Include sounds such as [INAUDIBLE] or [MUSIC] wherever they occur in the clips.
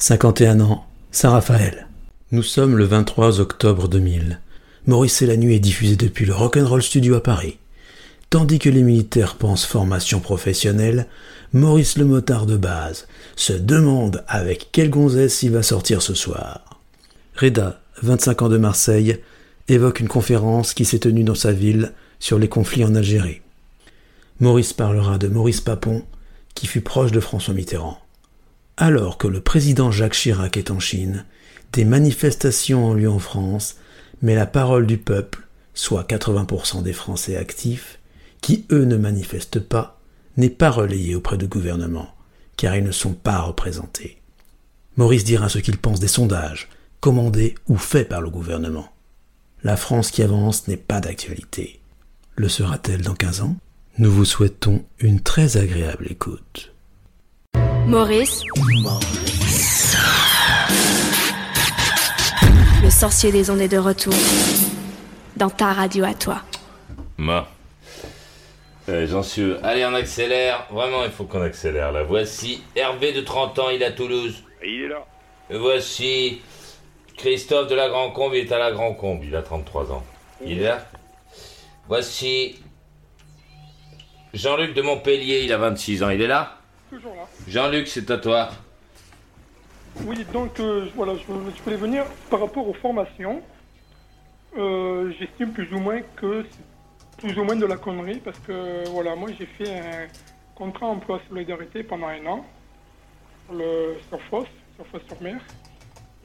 51 ans, Saint-Raphaël. Nous sommes le 23 octobre 2000. Maurice et la nuit est diffusé depuis le Rock'n'Roll Studio à Paris. Tandis que les militaires pensent formation professionnelle, Maurice le motard de base se demande avec quelle gonzesse il va sortir ce soir. Reda, 25 ans de Marseille, évoque une conférence qui s'est tenue dans sa ville sur les conflits en Algérie. Maurice parlera de Maurice Papon, qui fut proche de François Mitterrand. Alors que le président Jacques Chirac est en Chine, des manifestations ont lieu en France, mais la parole du peuple, soit 80% des Français actifs, qui eux ne manifestent pas, n'est pas relayée auprès du gouvernement, car ils ne sont pas représentés. Maurice dira ce qu'il pense des sondages, commandés ou faits par le gouvernement. La France qui avance n'est pas d'actualité. Le sera-t-elle dans 15 ans? Nous vous souhaitons une très agréable écoute. Maurice. Le sorcier des ondes est de retour. Dans ta radio à toi. Moi. Euh, J'en suis. Allez, on accélère. Vraiment, il faut qu'on accélère là. Voici Hervé de 30 ans, il est à Toulouse. Il est là. Voici Christophe de la Grand Combe, il est à la Grand Combe, il a 33 ans. Il est là Voici Jean-Luc de Montpellier, il a 26 ans, il est là Toujours là. Jean-Luc, c'est à toi. Oui, donc euh, voilà, je, je voulais venir par rapport aux formations. Euh, J'estime plus ou moins que c'est plus ou moins de la connerie parce que voilà, moi j'ai fait un contrat emploi solidarité pendant un an sur le sur Fosse, sur Fosse sur mer.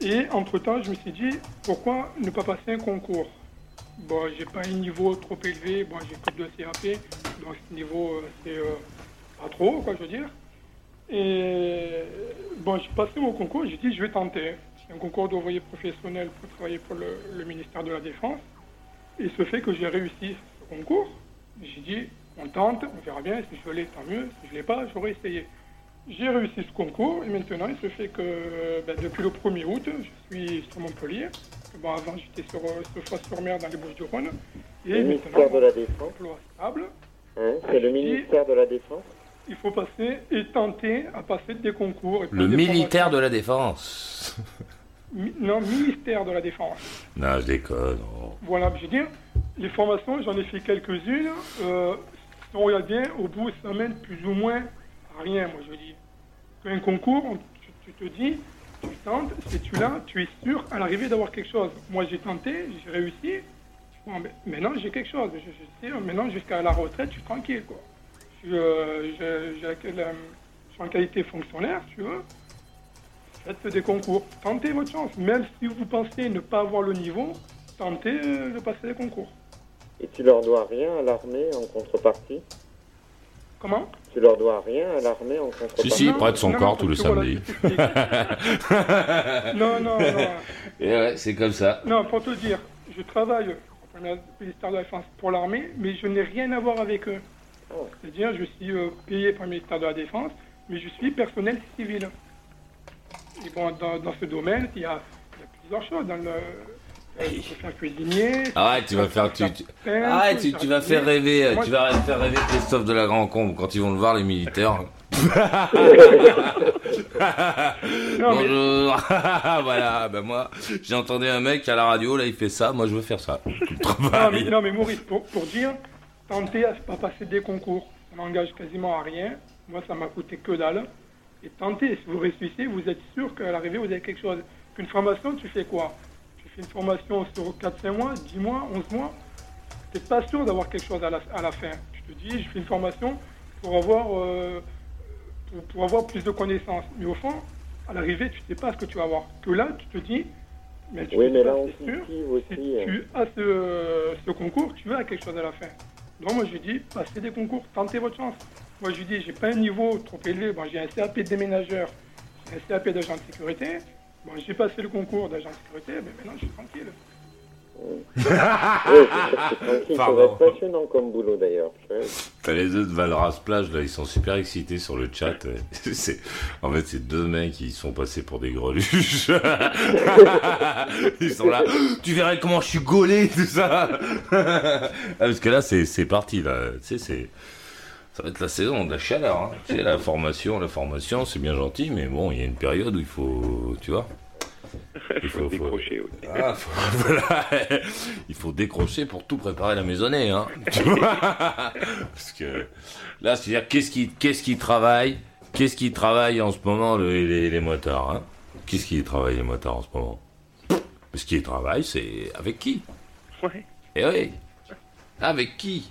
Et entre temps, je me suis dit pourquoi ne pas passer un concours? Bon, j'ai pas un niveau trop élevé, bon, j'ai que de CAP, donc ce niveau euh, c'est euh, pas trop, quoi, je veux dire. Et bon, j'ai passé mon concours, j'ai dit je vais tenter. C'est un concours d'ouvrier professionnel pour travailler pour le, le ministère de la Défense. Et ce fait que j'ai réussi ce concours, j'ai dit on tente, on verra bien, si je l'ai, tant mieux, si je l'ai pas, j'aurais essayé. J'ai réussi ce concours et maintenant il se fait que ben, depuis le 1er août, je suis sur Montpellier. Bon, avant j'étais sur, euh, sur Fosse-sur-Mer dans les Bouches-du-Rhône. Et Le maintenant, ministère de la Défense. stable. Hein, c'est le ministère de la Défense. Il faut passer et tenter à passer des concours. et Le des militaire de la Défense. [LAUGHS] Mi- Non, ministère de la Défense. Non, je déconne. oh. Voilà, je veux dire, les formations, j'en ai fait quelques-unes. Euh, si on regarde bien, au bout, ça mène plus ou moins à rien, moi je veux dire. Un concours, on- tu, tu te dis, tu tentes, si tu l'as, tu es sûr à l'arrivée d'avoir quelque chose. Moi j'ai tenté, j'ai réussi. Bon, mais maintenant j'ai quelque chose. Je, je sais, maintenant jusqu'à la retraite, je suis tranquille. Quoi. Je, suis, je- j'ai la- je suis en qualité fonctionnaire, tu veux. Faites des concours, tentez votre chance. Même si vous pensez ne pas avoir le niveau, tentez de passer des concours. Et tu leur dois rien à l'armée en contrepartie? Comment? Tu leur dois rien à l'armée en contrepartie? Si, si, il prête son non, corps tout le samedi. non, non, non. [LAUGHS] Et ouais, c'est comme ça. Non, pour te dire, je travaille au ministère de la Défense pour l'armée, mais je n'ai rien à voir avec eux. C'est-à-dire, je suis euh, payé par le ministère de la Défense, mais je suis personnel civil. Et bon, dans, dans ce domaine, il y a, il y a plusieurs choses. Dans le, euh, tu peux faire cuisinier. Arrête, tu vas faire. Tu, tu- peintre, Arrête, tu, vas faire rêver. euh, Moi, Tu vas faire rêver Christophe de la Grand Combe quand ils vont le voir, les militaires. [LAUGHS] Non, mais Bonjour. [LAUGHS] voilà, ben moi, j'ai entendu un mec à la radio, là, il fait ça. Moi, je veux faire ça. Non, mais, non, mais Maurice, pour, pour dire, tenter à pas passer des concours, ça n'engage quasiment à rien. Moi, ça m'a coûté que dalle. Et tenter, si vous réussissez, vous êtes sûr qu'à l'arrivée, vous avez quelque chose. Qu'une formation, tu fais quoi? Tu fais une formation sur 4-5 mois, 10 mois, 11 mois? Tu n'es pas sûr d'avoir quelque chose à la, à la fin. Tu te dis, je fais une formation pour avoir, euh, pour, pour avoir plus de connaissances. Mais au fond, à l'arrivée, tu ne sais pas ce que tu vas avoir. Que là, tu te dis, mais tu Oui, mais là, on sûr. aussi. Si euh, tu as ce, ce concours, tu as quelque chose à la fin. Donc moi je dis, passez des concours, tentez votre chance. Moi je dis, j'ai pas un niveau trop élevé, bon, j'ai un CAP de déménageur, j'ai un CAP d'agent de sécurité, Bon, j'ai passé le concours d'agent de sécurité, mais maintenant je suis tranquille. C'est tranquille, ça Pardon. va être passionnant comme boulot d'ailleurs. T'as les deux de Valras Plage, là, ils sont super excités sur le chat. [LAUGHS] C'est, en fait, c'est deux mecs qui sont passés pour des greluches. [LAUGHS] ils sont là, tu verrais comment je suis gaulé, tout ça. [LAUGHS] Ah, Parce que là, c'est, c'est parti, là. Tu sais, c'est, ça va être la saison de la chaleur. Hein. Tu sais, la formation, la formation, c'est bien gentil, mais bon, il y a une période où il faut, tu vois. Il faut, faut- décrocher. oui. ah, faut- [LAUGHS] voilà. Il faut décrocher pour tout préparer la maisonnée, hein. [LAUGHS] Parce que là, c'est-à-dire qu'est-ce qui, qu'est-ce qui travaille, qu'est-ce qui travaille en ce moment le- les, les motards, hein? Qu'est-ce qui travaille les motards en ce moment? Ce qui travaille, c'est avec qui? Ouais. Eh oui, avec qui?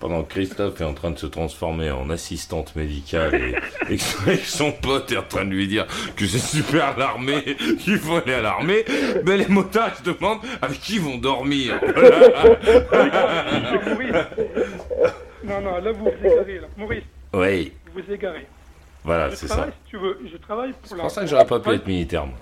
Pendant que Christophe est en train de se transformer en assistante médicale et, [LAUGHS] et que son pote est en train de lui dire que c'est super l'armée, [LAUGHS] qu'il faut aller à l'armée, ben les motards se demandent avec qui ils vont dormir? Non, Maurice Non, non, là vous vous égarez. Là. Maurice, Oui, vous vous égarez. voilà, Ah, c'est ça. travaille, si tu veux, je travaille pour C'est pour ça que j'aurais pas pu être militaire, moi.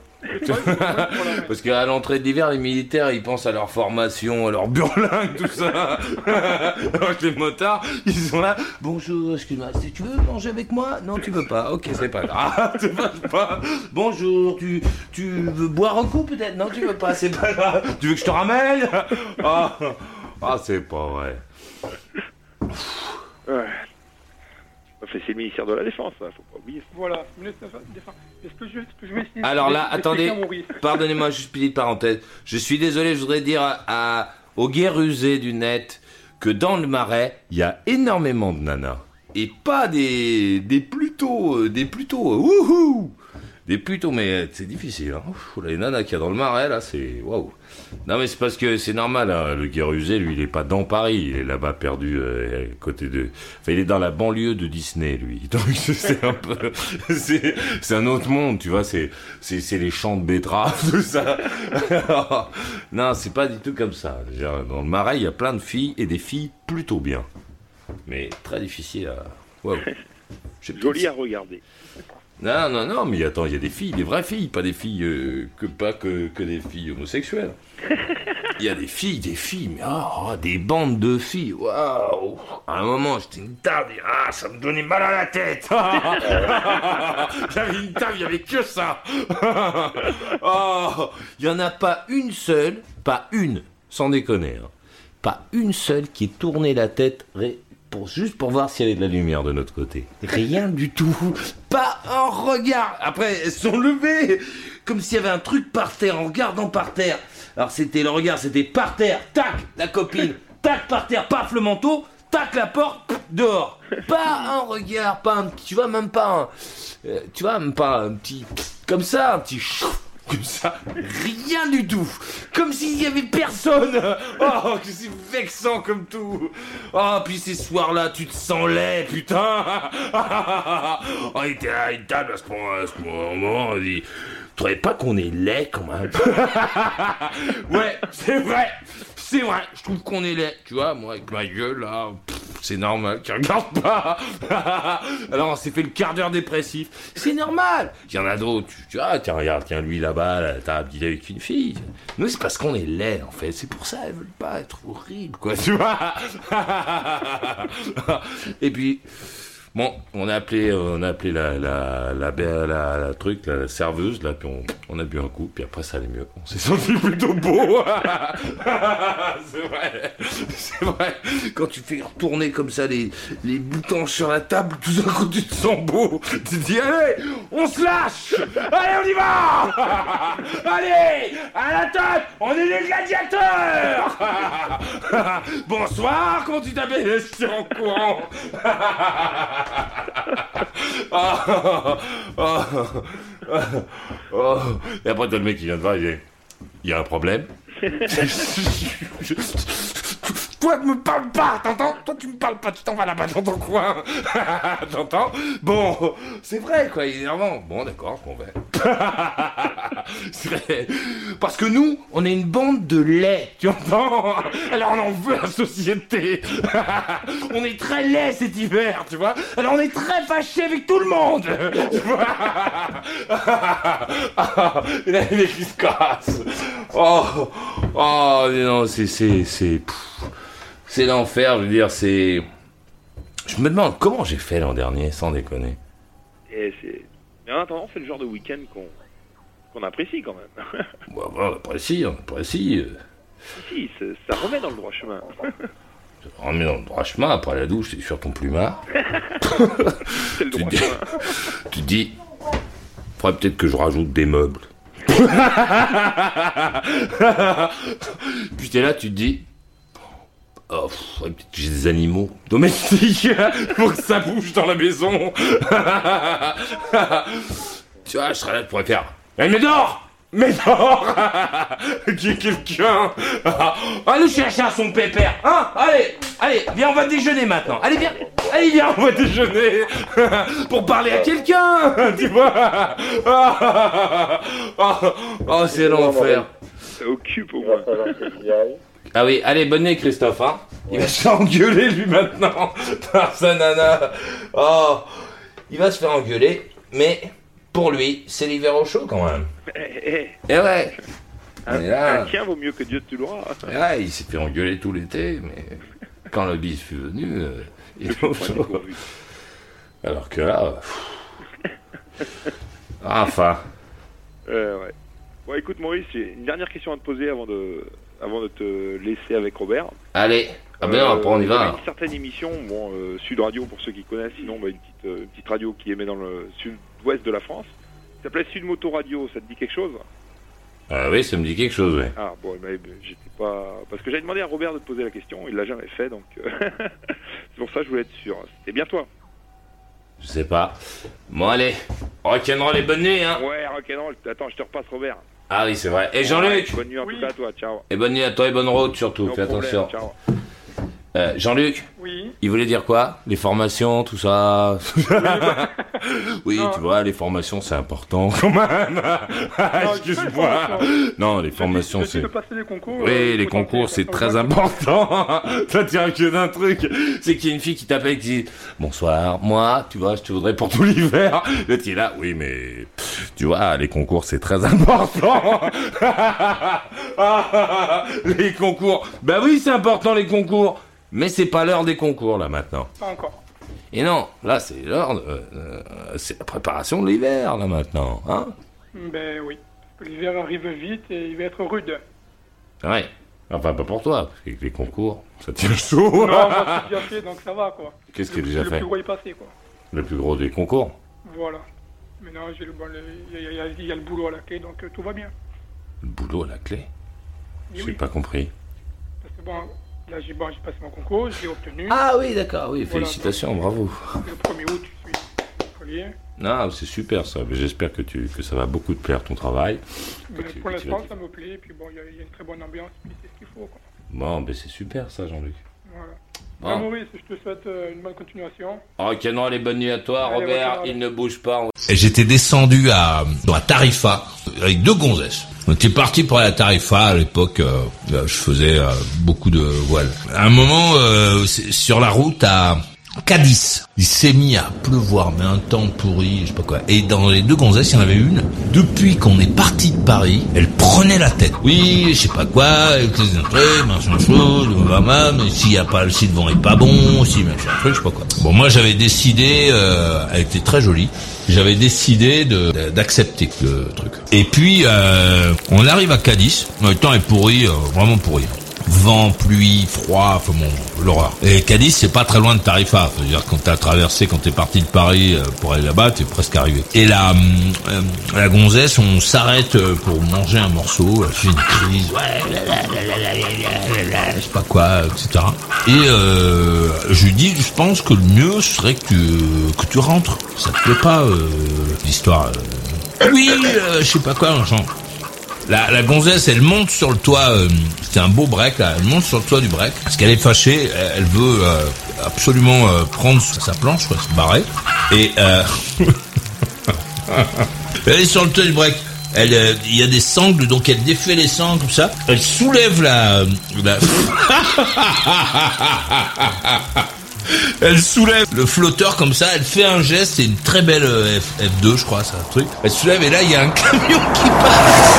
Parce qu'à l'entrée de l'hiver, les militaires, ils pensent à leur formation, à leur burlingue, tout ça. [LAUGHS] Alors que les motards, ils sont là. Bonjour, excuse-moi, si tu veux manger avec moi? Non, tu veux pas. Ok, c'est pas grave. [LAUGHS] Pas, pas. Bonjour, tu, tu veux boire un coup peut-être? Non, tu veux pas, c'est pas grave. Tu veux que je te ramène? [LAUGHS] Ah, ah, c'est pas vrai. Ouais. Enfin, c'est le ministère de la Défense, ça, faut pas oublier. Voilà, ministre de la Défense. Est-ce que je, est-ce que je vais essayer Alors là, d'expliquer attendez, à Maurice [LAUGHS] pardonnez-moi, juste une petite parenthèse. Je suis désolé, je voudrais dire à, à- aux guérusés du net que dans le marais, il y a énormément de nanas. Et pas des, des plutôt, euh, des plutôt, euh, wouhou Des plutôt, mais euh, c'est difficile. Hein. Ouf, les nanas qu'il y a dans le marais, là, c'est waouh. Non, mais c'est parce que c'est normal, hein, le guérusé, lui, il est pas dans Paris, il est là-bas perdu, euh, à côté de. Enfin, il est dans la banlieue de Disney, lui. [LAUGHS] Donc, c'est un peu. [LAUGHS] C'est un autre monde, tu vois, c'est les champs de betteraves, [LAUGHS] tout ça. non, c'est pas du tout comme ça. Dans le marais, il y a plein de filles, et des filles plutôt bien. Mais très difficile à. Waouh. Joli à regarder. Non, non, non, mais attends, il y a des filles, des vraies filles, pas des filles euh, que pas que, que des filles homosexuelles. [LAUGHS] Il y a des filles, des filles, mais oh, des bandes de filles, waouh. À un moment, j'étais une table, et, ah, ça me donnait mal à la tête. [LAUGHS] [LAUGHS] J'avais une table, il y avait que ça. Oh, Il y en a pas une seule, pas une, sans déconner, hein, pas une seule qui tournait la tête ré- pour, juste pour voir s'il y avait de la lumière de notre côté. Rien du tout. Pas un regard. Après, elles sont levées. Comme s'il y avait un truc par terre, en regardant par terre. Alors c'était le regard, c'était par terre, tac, la copine, tac, par terre, paf, le manteau, tac, la porte, dehors. Pas un regard, pas un tu vois, même pas un, euh, tu vois, même pas un petit, comme ça, un petit comme ça, rien du tout. Comme s'il y avait personne. Oh, que c'est vexant comme tout. Oh, puis ces soirs-là, tu te sens laid, putain. [LAUGHS] Oh, il était à une table à ce moment, on dit, tu trouvais pas qu'on est laid quand même [LAUGHS] Ouais, c'est vrai. C'est vrai, je trouve qu'on est laid, tu vois, moi avec ma gueule là, c'est normal, tu regardes pas. [LAUGHS] Alors on s'est fait le quart d'heure dépressif, c'est normal. Il y en a d'autres, tu, tu vois, tiens regarde, tiens lui là-bas, là, t'as il est avec une fille. Nous c'est parce qu'on est laid en fait, c'est pour ça elles veulent pas être horribles quoi, [LAUGHS] tu vois. Et puis Bon, on a appelé, euh, on a appelé la, la, la, la, truc, la, serveuse, là, puis on, a bu un coup, puis après ça allait mieux. On s'est [LAUGHS] senti plutôt beau. [LAUGHS] c'est vrai, c'est vrai. Quand tu fais retourner comme ça les, les boutons sur la table, tout d'un coup tu te sens beau. Tu te dis, allez, on se lâche Allez, on y va [LAUGHS] Allez, à la tête, on est des gladiateurs Bonsoir, comment tu t'appelles en courant Ah, ah, ah. Et après, t'as mec qui vient de voir, il dit Il y a un problème [LAUGHS] Toi, ne me parle pas, t'entends Toi, tu me parles pas, tu t'en vas là-bas dans ton coin. [LAUGHS] t'entends Bon, c'est vrai, quoi, il est énervant. Bon, d'accord, je m'en vais. [LAUGHS] Parce que nous, on est une bande de lait, tu entends Alors on en veut la société. [LAUGHS] on est très laid cet hiver, tu vois Alors on est très fâché avec tout le monde. Tu vois Il a qui se cassent. Oh, oh non, c'est, c'est, c'est, c'est l'enfer. Je veux dire, c'est. Je me demande comment j'ai fait l'an dernier, sans déconner. Et c'est... Mais en attendant, c'est le genre de week-end qu'on qu'on apprécie quand même. [LAUGHS] Bon, bon, on apprécie, on apprécie. euh. si, ça remet dans le droit chemin. On remet dans le droit chemin, après la douche, t'es sur ton plumard. [LAUGHS] c'est le Tu droit dis- chemin. [LAUGHS] Tu te dis, faudrait peut-être que je rajoute des meubles. Puis t'es là, tu te dis, oh, j'ai des animaux domestiques [LAUGHS] pour que ça bouge dans la maison. [LAUGHS] tu vois, je serais là, je pourrais faire, Eh, mais dors mais dors [LAUGHS] Qu'il y ait quelqu'un Allez chercher à son pépère. Hein? Allez Allez, viens, on va déjeuner maintenant. Allez, viens Allez, viens, on va déjeuner Pour parler à quelqu'un Tu vois. Oh, oh, c'est l'enfer. Ça occupe au moins. Ah oui, allez, bonne nuit, Christophe, hein. Il va se faire engueuler, lui, maintenant, [LAUGHS] par sa nana. Oh, il va se faire engueuler, mais pour lui, c'est l'hiver au chaud, quand même. Eh, eh, Et ouais. un, Et là, un vaut mieux que Dieu te l'aura. et ouais, il s'est fait engueuler tout l'été, mais quand la bise fut venue, euh, il Le était au chaud. Alors que là, pff. enfin, Euh, ouais. Bon, écoute, Maurice, j'ai une dernière question à te poser avant de, avant de te laisser avec Robert. allez. Ah ben après on y il y avait va. Une certaine émission, bon, euh, Sud Radio pour ceux qui connaissent, sinon bah, une, petite, euh, une petite radio qui émet dans le sud-ouest de la France. Ça s'appelait Sud Moto Radio, ça te dit quelque chose? Ah oui, ça me dit quelque chose, ouais. Ah bon, mais j'étais pas... Parce que j'avais demandé à Robert de te poser la question, il l'a jamais fait, donc [LAUGHS] c'est pour ça que je voulais être sûr. C'était bien toi Je sais pas. Bon, allez. Rock'n'roll et bonne nuit, hein. Ouais, rock'n'roll, attends, je te repasse Robert. Ah oui, c'est vrai. Et Jean-Luc Ouais, Bonne nuit en Oui. tout cas à toi, ciao. Et bonne nuit à toi et bonne route, surtout. Fais problème, attention. ciao. Euh, Jean-Luc Oui. Il voulait dire quoi? Les formations, tout ça Oui, [LAUGHS] tu vois, les formations, c'est important quand même. [LAUGHS] Excuse-moi. Non, les formations, c'est... passer les concours. Oui, euh, les concours, c'est très important. [LAUGHS] Ça tient que d'un truc. C'est qu'il y a une fille qui t'appelle et qui dit Bonsoir, moi, tu vois, je te voudrais pour tout l'hiver. Il est là, oui, mais tu vois, les concours, c'est très important. les concours. Bah oui, c'est important, les concours. Mais c'est pas l'heure des concours, là, maintenant. Pas encore. Et non, là, c'est l'heure, de- euh, c'est la préparation de l'hiver, là, maintenant. Hein Ben oui. Que l'hiver arrive vite et il va être rude. ouais. Enfin, pas pour toi, parce qu'avec les concours, ça tient chaud. Non, moi, c'est [LAUGHS] déjà fait, donc ça va, quoi. Qu'est-ce qui est Le- déjà Le fait plus gros est passé, quoi. Le plus gros des concours Voilà. Maintenant, j'ai le, bon, le- il y, a- il y il y a le boulot à la clé, donc euh, tout va bien. Le boulot à la clé J'ai oui, pas compris. parce que bon, là, j'ai bon, j'ai passé mon concours, j'ai obtenu. Ah oui, d'accord, oui, Voilà. félicitations, bravo. Le 1er août, je suis collier. Non, c'est super ça. Mais J'espère que, tu, que ça va beaucoup te plaire ton travail. Mais tu- pour l'instant, ça me plaît, puis bon, il y, y a une très bonne ambiance, puis c'est ce qu'il faut, quoi. Bon, ben c'est super ça, Jean-Luc. Voilà. Bon. Ah, Maurice, je te souhaite euh, une bonne continuation. Ok, non, les bonnes nuits à toi, Allez, Robert. Il ne bouge pas. Et j'étais descendu à, à Tarifa avec deux gonzesses. On était parti pour aller à Tarifa à l'époque. euh, je faisais euh, beaucoup de voiles. À un moment, euh, sur la route à Cadiz, il s'est mis à pleuvoir, mais un temps pourri, je sais pas quoi. Et dans les deux gonzesses, il y en avait une. Depuis qu'on est parti de Paris, elle prenait la tête. Oui, je sais pas quoi, avec les entrées, machin mais s'il y a pas, le vent est pas bon, si machin truc, je sais pas quoi. Bon, moi j'avais décidé, euh, elle était très jolie, j'avais décidé d'accepter le truc. Et puis euh, on arrive à Cadiz, le temps est pourri, euh, vraiment pourri. Vent, pluie, froid, enfin bon, l'horreur. Et Cadiz, c'est pas très loin de Tarifa. C'est-à-dire quand t'as traversé, quand t'es parti de Paris euh, pour aller là-bas, t'es presque arrivé. Et la, hum, euh, la gonzesse, on s'arrête euh, pour manger un morceau, elle fait une crise, ouais, je sais pas quoi, etc. Et euh, je lui dis, je pense que le mieux serait que tu, que tu rentres. Ça te plaît pas, euh, l'histoire euh, Oui, euh, je sais pas quoi, machin. La, la gonzesse, elle monte sur le toit, euh, c'était un beau break, là, elle monte sur le toit du break, parce qu'elle est fâchée, elle, elle veut euh, absolument euh, prendre sa planche, quoi, se barrer, et euh, [LAUGHS] elle est sur le toit du break. Elle, euh, il y a des sangles, donc elle défait les sangles comme ça. Elle soulève la- [LAUGHS] Elle soulève le flotteur comme ça, elle fait un geste, c'est une très belle euh, F, F2 je crois, c'est un truc. Elle soulève et là il y a un camion qui passe.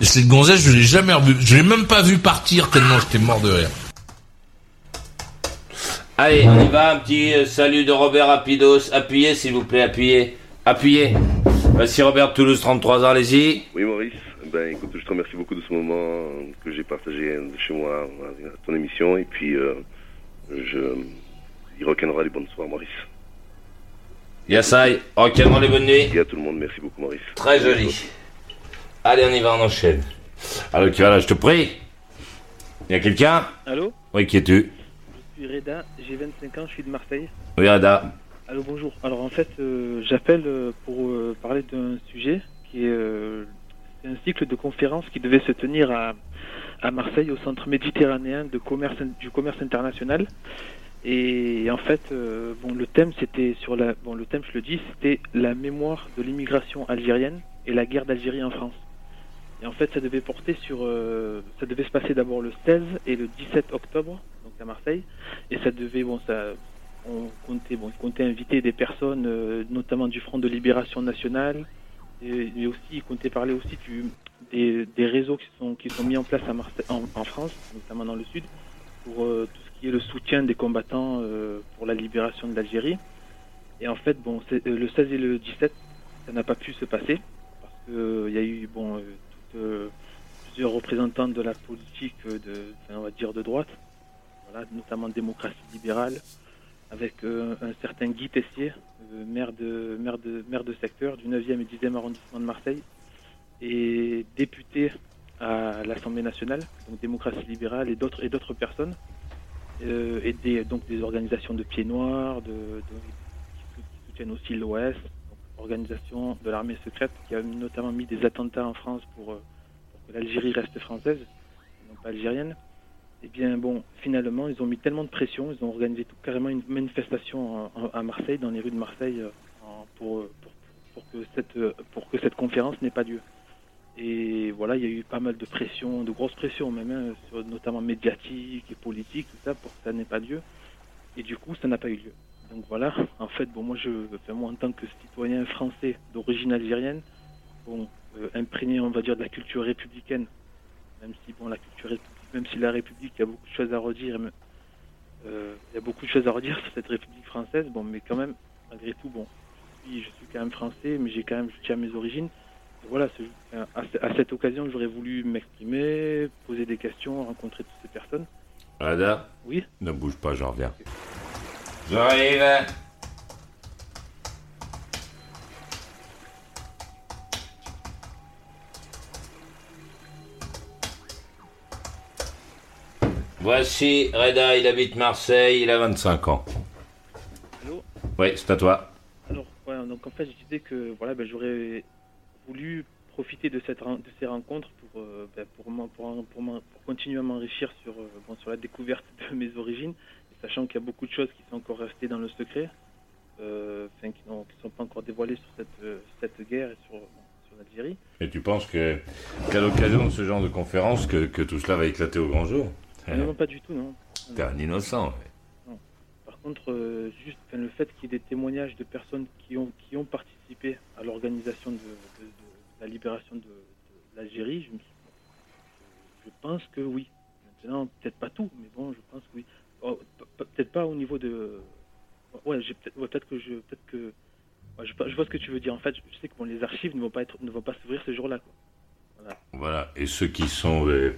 Et cette gonzesse, je l'ai jamais revu, je l'ai même pas vu partir tellement j'étais mort de rire. Allez, on y va, un petit euh, salut de Robert Rapidos. Appuyez, s'il vous plaît, appuyez. Appuyez. Voici Robert Toulouse, 33 ans, allez-y. Oui, Maurice. Ben, écoute, je te remercie beaucoup de ce moment que j'ai partagé chez moi à ton émission. Et puis, euh, je. Il requinera les bonnes soirs, Maurice. Yassai, rock'n'roll les bonnes nuits. Et à tout le monde, merci beaucoup, Maurice. Très joli. Allez, on y va, on enchaîne. Alors, qui va là, je te prie. Y a quelqu'un? Allô? Oui, qui es-tu? Je suis Reda, j'ai 25 ans, je suis de Marseille. Oui, Ada. Allô, bonjour. Alors en fait, euh, j'appelle euh, pour euh, parler d'un sujet qui est un cycle de conférences qui devait se tenir à, à Marseille au centre méditerranéen du commerce international. Et en fait, bon, le thème c'était sur la bon le thème je le dis c'était la mémoire de l'immigration algérienne et la guerre d'Algérie en France. Et en fait, ça devait porter sur ça devait se passer d'abord le 16 et le 17 octobre donc à Marseille et ça devait bon ça on comptait, bon, on comptait inviter des personnes, euh, notamment du Front de Libération Nationale, et, mais aussi, il comptait parler aussi des, des réseaux qui sont, qui sont mis en place en, France, notamment dans le Sud, pour euh, tout ce qui est le soutien des combattants euh, pour la libération de l'Algérie. Et en fait, bon, le 16 et le 17, ça n'a pas pu se passer, parce qu'il y a eu bon, plusieurs représentants de la politique, de, enfin, on va dire de droite, voilà, notamment démocratie libérale, avec euh, un certain Guy Tessier, euh, maire, de, maire, de, maire de secteur du 9e et 10e arrondissement de Marseille, et député à l'Assemblée nationale, donc démocratie libérale et d'autres et d'autres personnes, euh, et des, donc des organisations de pieds noirs, de, qui, soutiennent aussi l'OS, organisation de l'armée secrète qui a notamment mis des attentats en France pour, pour que l'Algérie reste française, non pas algérienne. Eh bien, bon, finalement, ils ont mis tellement de pression, ils ont organisé tout, carrément une manifestation à Marseille, dans les rues de Marseille, euh, euh, pour, que cette, euh, pour que cette conférence n'ait pas lieu. Et voilà, il y a eu pas mal de pression, de grosses pressions même, hein, notamment médiatiques et politiques, tout ça, pour que ça n'ait pas lieu. Et du coup, ça n'a pas eu lieu. Donc voilà, en fait, bon, moi, je, en tant que citoyen français d'origine algérienne, bon, imprégné, on va dire, de la culture républicaine, même si bon, la culture républicaine, même si la République, il y a beaucoup de choses à redire, euh, il y a beaucoup de choses à redire [LAUGHS] sur cette République française, bon, mais quand même, malgré tout, bon, je suis, je suis quand même français, mais j'ai quand même, je tiens à mes origines. Et voilà, ce- à, à cette occasion, j'aurais voulu m'exprimer, poser des questions, rencontrer toutes ces personnes. Ada Oui. Ne bouge pas, j'en reviens. J'arrive. Voici Reda, il habite Marseille, il a 25 ans. Allô Oui, c'est à toi. Alors, donc en fait, je disais que voilà, ben, j'aurais voulu profiter de, cette, de ces rencontres pour, euh, ben, pour, pour, pour, continuer à m'enrichir sur, euh, bon, sur la découverte de mes origines, sachant qu'il y a beaucoup de choses qui sont encore restées dans le secret, euh, enfin, qui ne sont pas encore dévoilées sur cette, cette guerre et sur, l'Algérie. Et tu penses qu'à l'occasion de ce genre de conférence, que, que tout cela va éclater au grand jour? Non, non, pas du tout, non. T'es un innocent. ouais. Non. Par contre, euh, juste enfin, le fait qu'il y ait des témoignages de personnes qui ont, qui ont participé à l'organisation de, de- de la libération de, l'Algérie, je, je pense que oui. Maintenant, peut-être pas tout, mais bon, je pense que oui. Oh, pe- pe- peut-être pas au niveau de. Ouais, j'ai peut-être ouais, que je. Peut-être que. ouais, je, je vois ce que tu veux dire. En fait, je sais que bon, les archives ne vont pas être, ne vont pas s'ouvrir ce jour-là. Voilà. Et ceux qui sont, euh,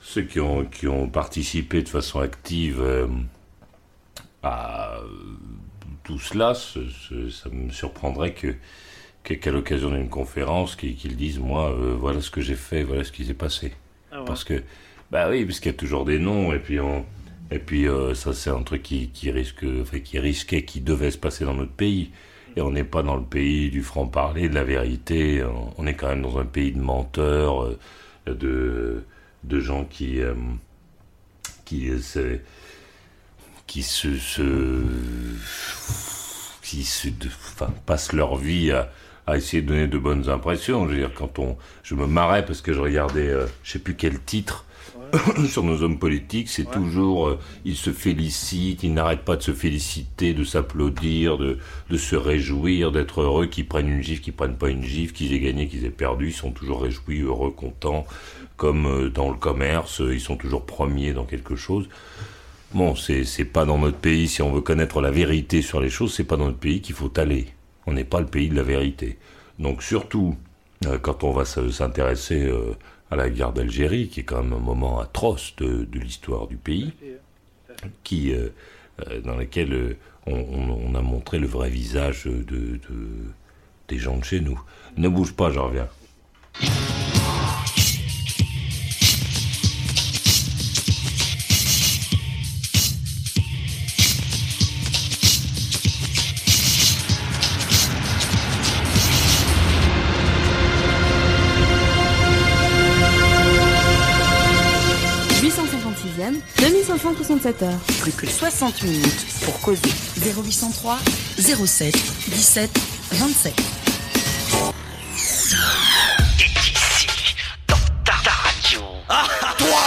ceux qui ont, qui ont participé de façon active euh, à euh, tout cela, ce- ce- ça me surprendrait que qu'à l'occasion d'une conférence, qu'ils disent, moi, euh, voilà ce que j'ai fait, voilà ce qui s'est passé. Ah ouais. Parce que, bah oui, parce qu'il y a toujours des noms, et puis on, et puis euh, ça c'est un truc qui, qui risque, enfin, qui risquait, qui devait se passer dans notre pays. Et on n'est pas dans le pays du franc-parler, de la vérité. On- On est quand même dans un pays de menteurs, de, de gens qui, euh, qui euh, se, qui se, passent leur vie à, essayer de donner de bonnes impressions. Je quand on, je me marrais parce que je regardais, euh, je sais plus quel titre. [COUGHS] sur nos hommes politiques, c'est toujours, euh, ils se félicitent, ils n'arrêtent pas de se féliciter, de s'applaudir, de, de se réjouir, d'être heureux, qu'ils prennent une gifle, qu'ils prennent pas une gifle, qu'ils aient gagné, qu'ils aient perdu, ils sont toujours réjouis, heureux, contents, comme euh, dans le commerce, euh, ils sont toujours premiers dans quelque chose. Bon, c'est pas dans notre pays, si on veut connaître la vérité sur les choses, c'est pas dans notre pays qu'il faut aller. On n'est pas le pays de la vérité. Donc surtout, euh, quand on va se- s'intéresser à la guerre d'Algérie, qui est quand même un moment atroce de, l'histoire du pays, euh, euh, dans lequel euh, on, a montré le vrai visage de, de- des gens de chez nous. Ne bouge pas, j'en reviens. 2567 heures. Plus que 60 minutes pour causer. 0803 07 17 27. Ta radio. Ah, toi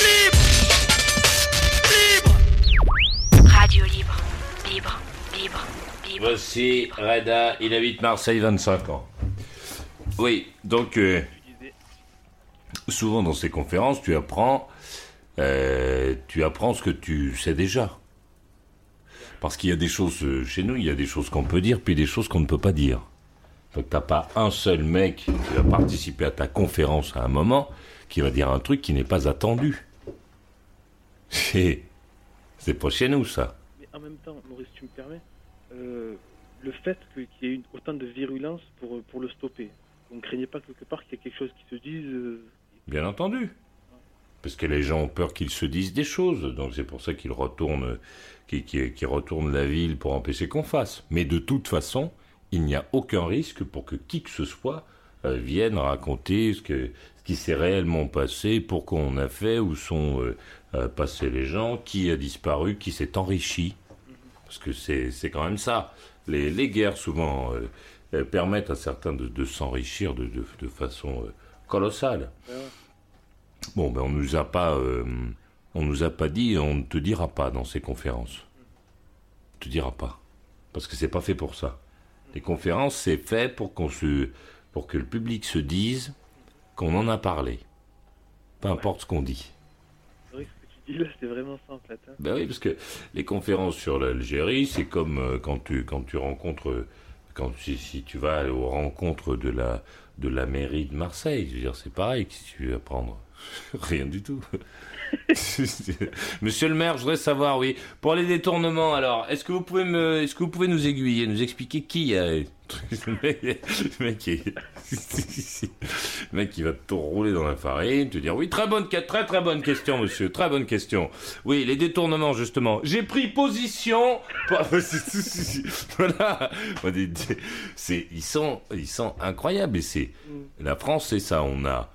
Libre Libre Radio libre, libre, libre, libre. Voici Reda, il habite Marseille, 25 ans. Oui, donc euh, souvent dans ces conférences, tu apprends, euh, tu apprends ce que tu sais déjà. Parce qu'il y a des choses euh, chez nous, il y a des choses qu'on peut dire, puis des choses qu'on ne peut pas dire. Donc t'as pas un seul mec qui va participer à ta conférence à un moment qui va dire un truc qui n'est pas attendu. C'est pas chez nous ça. Mais en même temps, Maurice, tu me permets, euh, le fait qu'il y ait autant de virulence pour, pour le stopper, vous ne craignez pas quelque part qu'il y ait quelque chose qui se dise Bien entendu. Parce que les gens ont peur qu'ils se disent des choses. Donc c'est pour ça qu'ils retournent, qu'ils retournent la ville pour empêcher qu'on fasse. Mais de toute façon, il n'y a aucun risque pour que qui que ce soit euh, vienne raconter ce, qui s'est réellement passé, pourquoi on a fait, où sont euh, euh, passés les gens, qui a disparu, qui s'est enrichi. Parce que c'est c'est quand même ça. Les, les guerres, souvent, permettent à certains de, s'enrichir de, de façon euh, colossale. Bon, ben on nous a pas, euh, on nous a pas dit, on ne te dira pas dans ces conférences. On te dira pas, parce que c'est pas fait pour ça. Les conférences, c'est fait pour qu'on se, pour que le public se dise qu'on en a parlé. Peu importe ce qu'on dit. C'est vrai que ce que tu dis là, c'est vraiment hein. Ben oui, parce que les conférences sur l'Algérie, c'est comme euh, quand tu quand tu rencontres quand si, si tu vas aux rencontres de la de la mairie de Marseille, je veux dire c'est pareil que si tu veux apprendre? [LAUGHS] Rien du tout. [LAUGHS] Monsieur le maire, je voudrais savoir, oui, pour les détournements, alors, est-ce que vous pouvez me, est-ce que vous pouvez nous aiguiller, nous expliquer qui a [LAUGHS] le mec, le mec qui- le mec qui va te rouler dans la farine, te dire oui, très bonne, très très bonne question, monsieur, très bonne question. Oui, les détournements justement. J'ai pris position. [LAUGHS] voilà, c'est ils sont ils sont incroyables et c'est la France, c'est ça. On a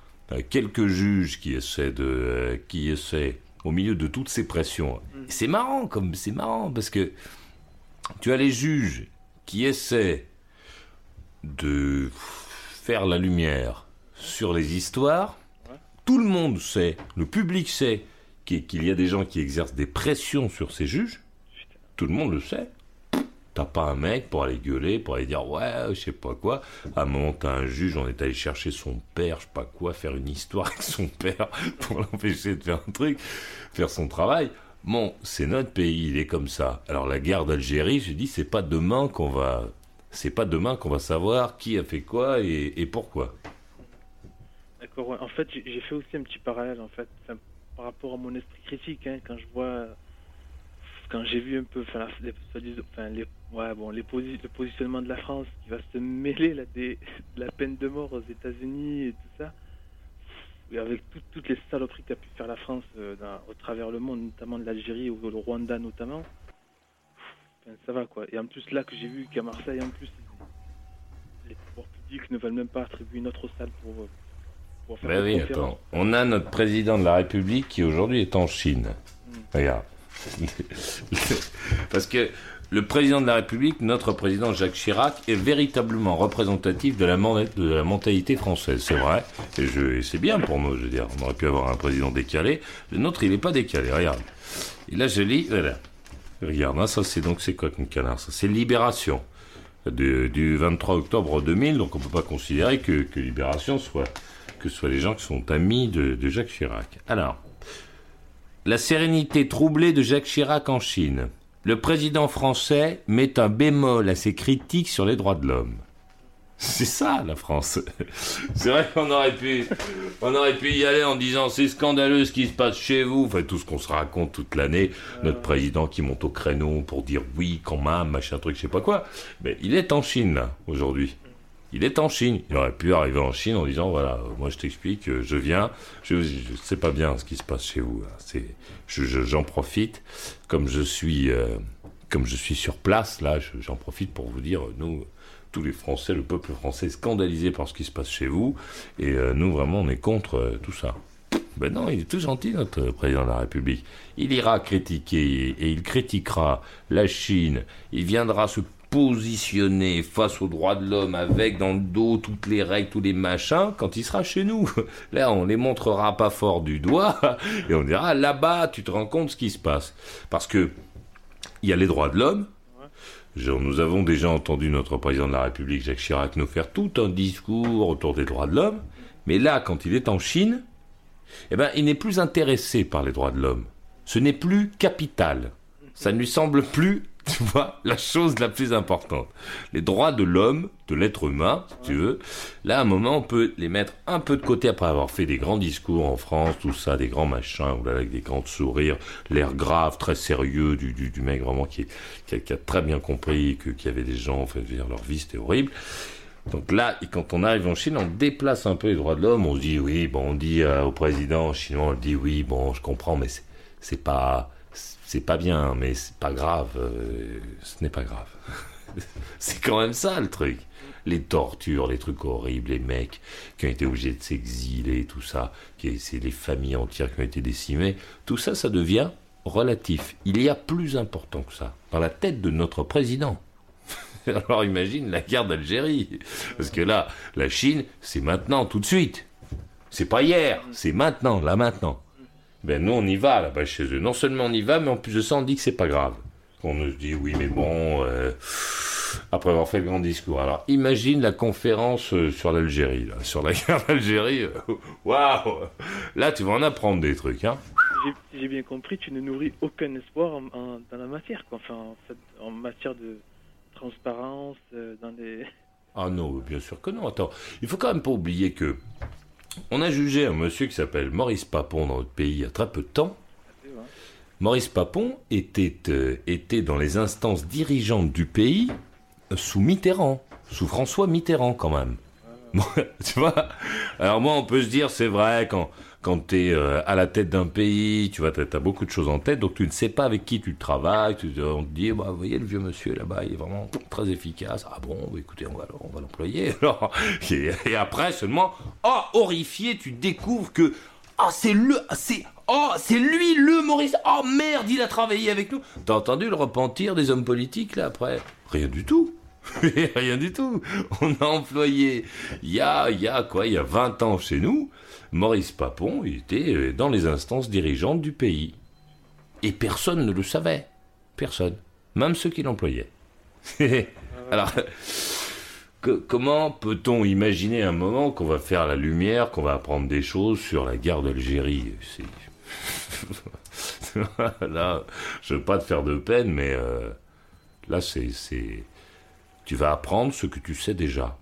quelques juges qui essaient de euh, qui essaient au milieu de toutes ces pressions. C'est marrant comme c'est marrant parce que tu as les juges qui essaient de faire la lumière sur les histoires. Tout le monde sait, le public sait qu'il y a des gens qui exercent des pressions sur ces juges. Tout le monde le sait. T'as pas un mec pour aller gueuler, pour aller dire ouais, je sais pas quoi. À un moment, t'as un juge, on est allé chercher son père, je sais pas quoi, faire une histoire [LAUGHS] avec son père pour l'empêcher de faire un truc, faire son travail. Bon, c'est notre pays, il est comme ça. Alors la guerre d'Algérie, je dis, c'est pas demain qu'on va, c'est pas demain qu'on va savoir qui a fait quoi et, pourquoi. D'accord, ouais. en fait, j'ai fait aussi un petit parallèle en fait, par rapport à mon esprit critique, hein, quand je vois, quand j'ai vu un peu, enfin, la- les, soi-disant- enfin, les, ouais, bon, les posi- le positionnement de la France qui va se mêler là, des, de la peine de mort aux États-Unis et tout ça, et avec tout- toutes les saloperies qu'a pu faire la France euh, dans- au travers le monde, notamment de l'Algérie ou le Rwanda notamment, enfin, ça va quoi. Et en plus là que j'ai vu qu'à Marseille, en plus, les pouvoirs publics ne veulent même pas attribuer une autre salle pour, euh, pouvoir faire Ben des oui, attends. On a notre président de la République qui aujourd'hui est en Chine. Regarde. [LAUGHS] Parce que le président de la République, notre président Jacques Chirac, est véritablement représentatif de la, mentalité française. C'est vrai. Et, c'est bien pour nous, je veux dire. On aurait pu avoir un président décalé. Le nôtre, il n'est pas décalé. Regarde. Et là, je lis, voilà. Regarde, hein, ça c'est donc, c'est quoi comme canard ça? C'est Libération. Du, du 23 octobre 2000, donc on peut pas considérer que, Libération soit, que ce soit les gens qui sont amis de Jacques Chirac. Alors, la sérénité troublée de Jacques Chirac en Chine. Le président français met un bémol à ses critiques sur les droits de l'homme. C'est ça, la France. [LAUGHS] C'est vrai qu'on aurait pu, on aurait pu y aller en disant c'est scandaleux ce qui se passe chez vous. Enfin, tout ce qu'on se raconte toute l'année. Notre président qui monte au créneau pour dire oui, quand même, machin truc, je sais pas quoi. Mais il est en Chine, là, aujourd'hui. Il est en Chine. Il aurait pu arriver en Chine en disant voilà, moi je t'explique, euh, je viens, je, je sais pas bien ce qui se passe chez vous. C'est, je- je- j'en profite, comme je suis, euh, comme je suis sur place là, je- j'en profite pour vous dire, euh, nous, tous les Français, le peuple français est scandalisé par ce qui se passe chez vous, et nous vraiment on est contre tout ça. Ben non, il est tout gentil, notre président de la République. Il ira critiquer et il critiquera la Chine. Il viendra se positionner face aux droits de l'homme avec dans le dos toutes les règles, tous les machins quand il sera chez nous. [LAUGHS] Là, on les montrera pas fort du doigt [LAUGHS] et on dira là-bas, tu te rends compte ce qui se passe. Parce que il y a les droits de l'homme. Nous avons déjà entendu notre président de la République, Jacques Chirac, nous faire tout un discours autour des droits de l'homme. Mais là, quand il est en Chine, eh ben, il n'est plus intéressé par les droits de l'homme. Ce n'est plus capital. Ça ne lui semble plus, [LAUGHS] tu vois, la chose la plus importante. Les droits de l'homme, de l'être humain, si tu veux, là, à un moment, on peut les mettre un peu de côté après avoir fait des grands discours en France, tout ça, des grands machins, avec des grands sourires, l'air grave, très sérieux du, du, du mec vraiment qui, qui, a, qui a très bien compris que, qu'il y avait des gens, en fait, dire, leur vie, c'était horrible. Donc là, et quand on arrive en Chine, on déplace un peu les droits de l'homme. On se dit oui, bon, on dit euh, au président chinois, on dit oui, bon, je comprends, mais c'est pas, c'est pas bien, mais c'est pas grave. euh, ce n'est pas grave. [LAUGHS] c'est quand même ça le truc. Les tortures, les trucs horribles, les mecs qui ont été obligés de s'exiler, tout ça, qui c'est les familles entières qui ont été décimées. Tout ça, ça devient relatif. Il y a plus important que ça dans la tête de notre président. [LAUGHS] Alors imagine la guerre d'Algérie. Parce que là, la Chine, c'est maintenant, tout de suite. C'est pas hier, c'est maintenant, là maintenant. Ben nous, on y va là-bas chez eux. Non seulement on y va, mais en plus de ça, on dit que c'est pas grave. On nous dit oui, mais bon, euh, après avoir fait le grand discours. Alors imagine la conférence euh, sur l'Algérie, là, sur la [LAUGHS] guerre d'Algérie. euh, Waouh Là, tu vas en apprendre des trucs, hein. J'ai- Si j'ai bien compris, tu ne nourris aucun espoir en- en- dans la matière, quoi. Enfin, en, fait, en matière de transparence, euh, dans les... Ah non, bien sûr que non. Attends, il faut quand même pas oublier que on a jugé un monsieur qui s'appelle Maurice Papon dans notre pays il y a très peu de temps. Maurice Papon était, euh, était dans les instances dirigeantes du pays sous Mitterrand, sous François Mitterrand quand même. [LAUGHS] Tu vois? Alors moi, on peut se dire, c'est vrai, quand, quand tu es à la tête d'un pays, tu vois, as, beaucoup de choses en tête, donc tu ne sais pas avec qui tu travailles, tu, on te dit, bah, vous voyez, le vieux monsieur là-bas, il est vraiment très efficace. Ah bon, bah, écoutez, on va, on va l'employer. [LAUGHS] Et, après seulement, oh, horrifié, tu découvres que, ah, c'est le, c'est, oh, c'est lui, le Maurice, oh merde, il a travaillé avec nous. T'as entendu le repentir des hommes politiques là après? Rien du tout. [LAUGHS] Rien du tout. On a employé, il y a quoi, il y a 20 ans chez nous, Maurice Papon était euh, dans les instances dirigeantes du pays. Et personne ne le savait. Personne. Même ceux qui l'employaient. [LAUGHS] Alors, comment peut-on imaginer un moment qu'on va faire la lumière, qu'on va apprendre des choses sur la guerre d'Algérie? [LAUGHS] Là, je veux pas te faire de peine, mais euh, là, c'est... Tu vas apprendre ce que tu sais déjà.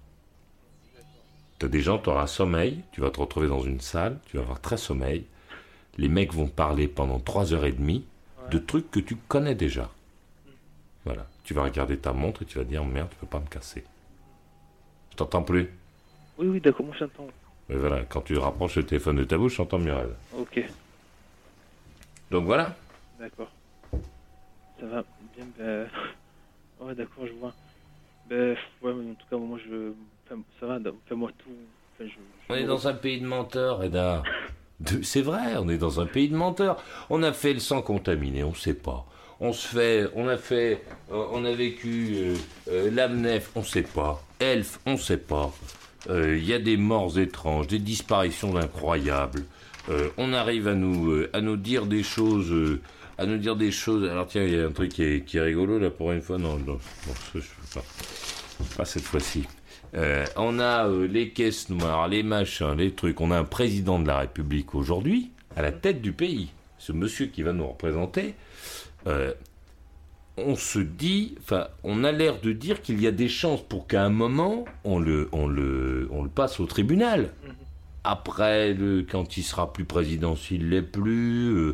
T'as des gens, tu auras sommeil, tu vas te retrouver dans une salle, tu vas avoir très sommeil. Les mecs vont parler pendant trois heures et demie de trucs que tu connais déjà. Voilà. Tu vas regarder ta montre et tu vas dire merde, tu peux pas me casser. Je t'entends plus. Oui, oui, d'accord, moi j'entends. Mais voilà, quand tu rapproches le téléphone de ta bouche, j'entends mieux. elle. Ok, Donc voilà. d'accord. Ça va bien, ben... [LAUGHS] Ouais, d'accord, je vois. Ben, ouais, mais en tout cas, moi je... Ça va, tout... Je- On est dans un pays de menteurs, Eda. C'est vrai, on est dans un pays de menteurs. On a fait le sang contaminé, on ne sait pas. On se fait, on a fait, euh, on a vécu euh, euh, l'amnef, on ne sait pas. Elf, on ne sait pas. Euh, Il y a des morts étranges, des disparitions incroyables. On arrive à nous, à nous dire des choses, à nous dire des choses. Alors tiens, il y a un truc qui est, qui est rigolo là pour une fois. Non, non, je peux pas. Pas cette fois-ci. Euh, on a euh, les caisses noires, les machins, les trucs. On a un président de la République aujourd'hui à la tête du pays. Ce monsieur qui va nous représenter. euh, on se dit, enfin, on a l'air de dire qu'il y a des chances pour qu'à un moment on le, on le, on le passe au tribunal. Après, quand il sera plus président, s'il l'est plus,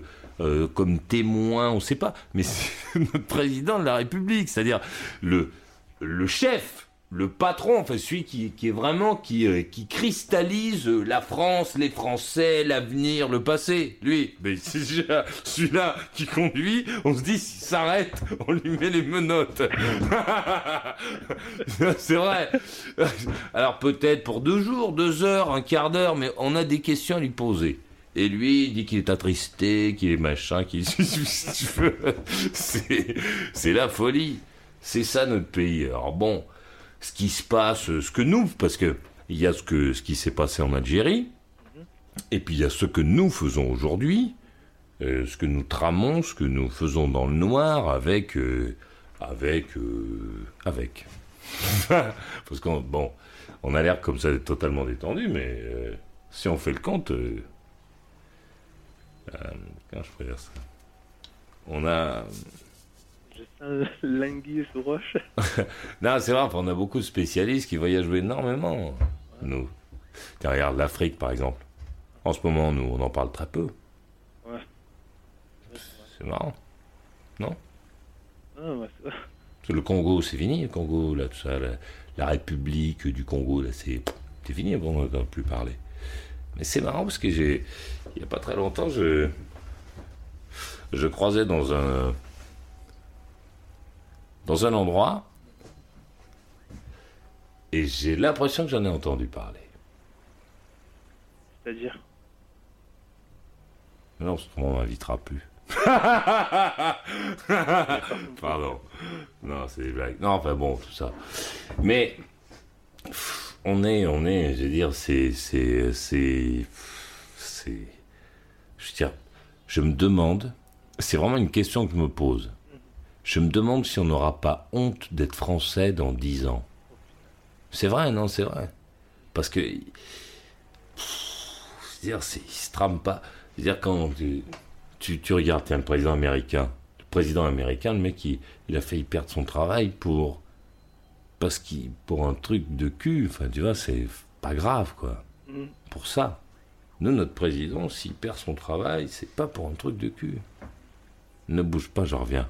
comme témoin, on ne sait pas. Mais [LAUGHS] c'est notre président de la République, c'est-à-dire le, le chef, le patron, enfin celui qui, qui est vraiment qui, euh, qui cristallise euh, la France, les Français, l'avenir, le passé. Lui, mais [LAUGHS] c'est celui-là qui conduit. On se dit s'il s'arrête, on lui met les menottes. [LAUGHS] c'est vrai. Alors peut-être pour deux jours, deux heures, un quart d'heure, mais on a des questions à lui poser. Et lui, il dit qu'il est attristé, qu'il est machin, qu'il. [LAUGHS] C'est, c'est la folie. C'est ça notre pays. Alors bon, ce qui se passe, ce que nous, parce que il y a ce que ce qui s'est passé en Algérie, et puis il y a ce que nous faisons aujourd'hui, euh, ce que nous tramons, ce que nous faisons dans le noir avec, euh, avec, euh, avec. [LAUGHS] parce qu'on bon, on a l'air comme ça d'être totalement détendu, mais euh, si on fait le compte, euh, euh, comment je pourrais dire ça? On a l'anguille sous roche. [LAUGHS] non, c'est vrai, on a beaucoup de spécialistes qui voyagent énormément, nous. Regarde l'Afrique, par exemple. En ce moment, nous, on en parle très peu. Ouais. C'est marrant. Non? Ah, ouais, c'est- Parce que Le Congo, c'est fini, le Congo, là, tout ça, la, la République du Congo, là, c'est c'est fini, bon, on n'entend plus parler. Mais c'est marrant parce que j'ai, il n'y a pas très longtemps, je, je croisais dans un, dans un endroit, et j'ai l'impression que j'en ai entendu parler. C'est-à-dire? Non, parce qu'on m'invitera plus. [LAUGHS] Pardon. Non, c'est des blagues. Non, enfin bon, tout ça. Mais on est, on est, je veux dire, c'est, c'est, c'est, c'est, je veux dire, je me demande, c'est vraiment une question que je me pose. Je me demande si on n'aura pas honte d'être français dans dix ans. C'est vrai, non, c'est vrai. Parce que c'est-à-dire, c'est- il se trame pas. C'est-à-dire, quand tu, tu, tu regardes, tiens, le président américain, le président américain, le mec, il, il a failli perdre son travail pour. Parce qu'il. Pour un truc de cul, enfin, tu vois, c'est pas grave, quoi. Mhm. Pour ça. Nous, notre président, s'il perd son travail, c'est pas pour un truc de cul. Ne bouge pas, je reviens.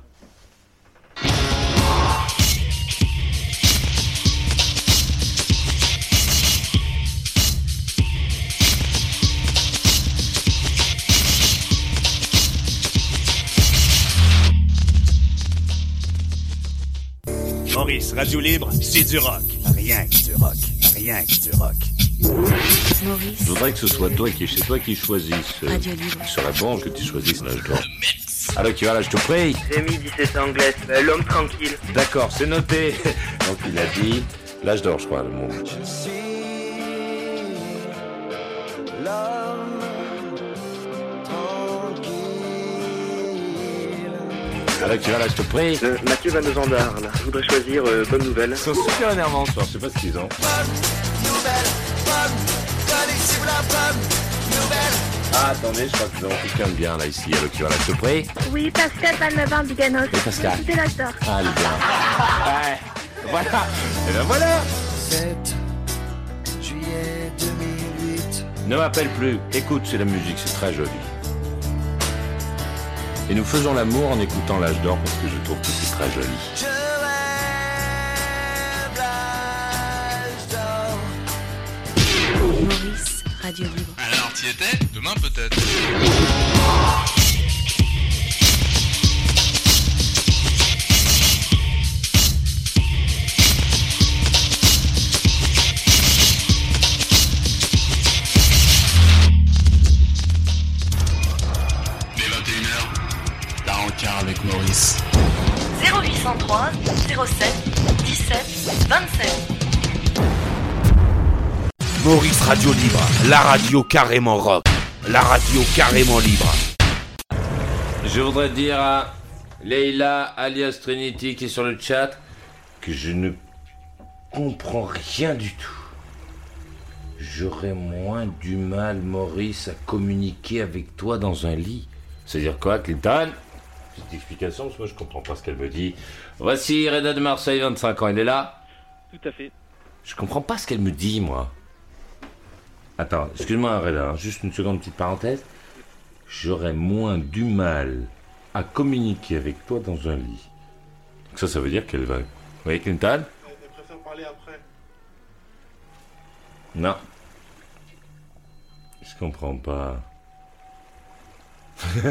Maurice, Radio Libre, c'est du rock. Rien que du rock. Rien que du rock. Je voudrais que ce soit toi qui, c'est toi qui choisisses. euh, Radio Libre. Ce serait bon que tu choisisses l'âge d'or. Alors, qui va là, je te prie. J'ai mis 17 anglaise, euh, l'homme tranquille. D'accord, c'est noté. [LAUGHS] Donc il a dit l'âge d'or, je crois, le mot. Alors qui va là, je te prie. Euh, Mathieu Van de Zandar, là. Je voudrais choisir euh, Bonne Nouvelle. Ils sont super énervants ce soir, je sais pas ce qu'ils ont. Ah, attendez, je crois que nous avons quelqu'un de bien là ici. Alors qui je te prie. Oui, Pascal Palmavin du Ganos. Oui, Pascal. C'était la star. Ah, elle est bien. Ouais. Voilà. Et ben voilà. 7 juillet 2008. Ne m'appelle plus. Écoute, c'est la musique, c'est très joli. Et nous faisons l'amour en écoutant l'âge d'or parce que je trouve que c'est très joli. Je rêve l'âge d'or. Maurice, Radio Libre tu y étais, demain peut-être. Les 21h, la rencard avec Maurice. 0803 07 Maurice Radio Libre, la radio carrément rock, la radio carrément libre. Je voudrais dire à Leila alias Trinity qui est sur le chat que je ne comprends rien du tout. J'aurais moins du mal, Maurice, à communiquer avec toi dans un lit. C'est-à-dire quoi, Clinton? Petite explication, parce que moi je comprends pas ce qu'elle me dit. Voici Reda de Marseille, 25 ans, elle est là? Tout à fait. Je comprends pas ce qu'elle me dit, moi. Attends, excuse-moi, Reda, hein, juste une seconde, petite parenthèse. J'aurais moins du mal à communiquer avec toi dans un lit. Ça, ça veut dire qu'elle va. Oui, Clinton Elle préfère parler après. Non. Je comprends pas. [LAUGHS]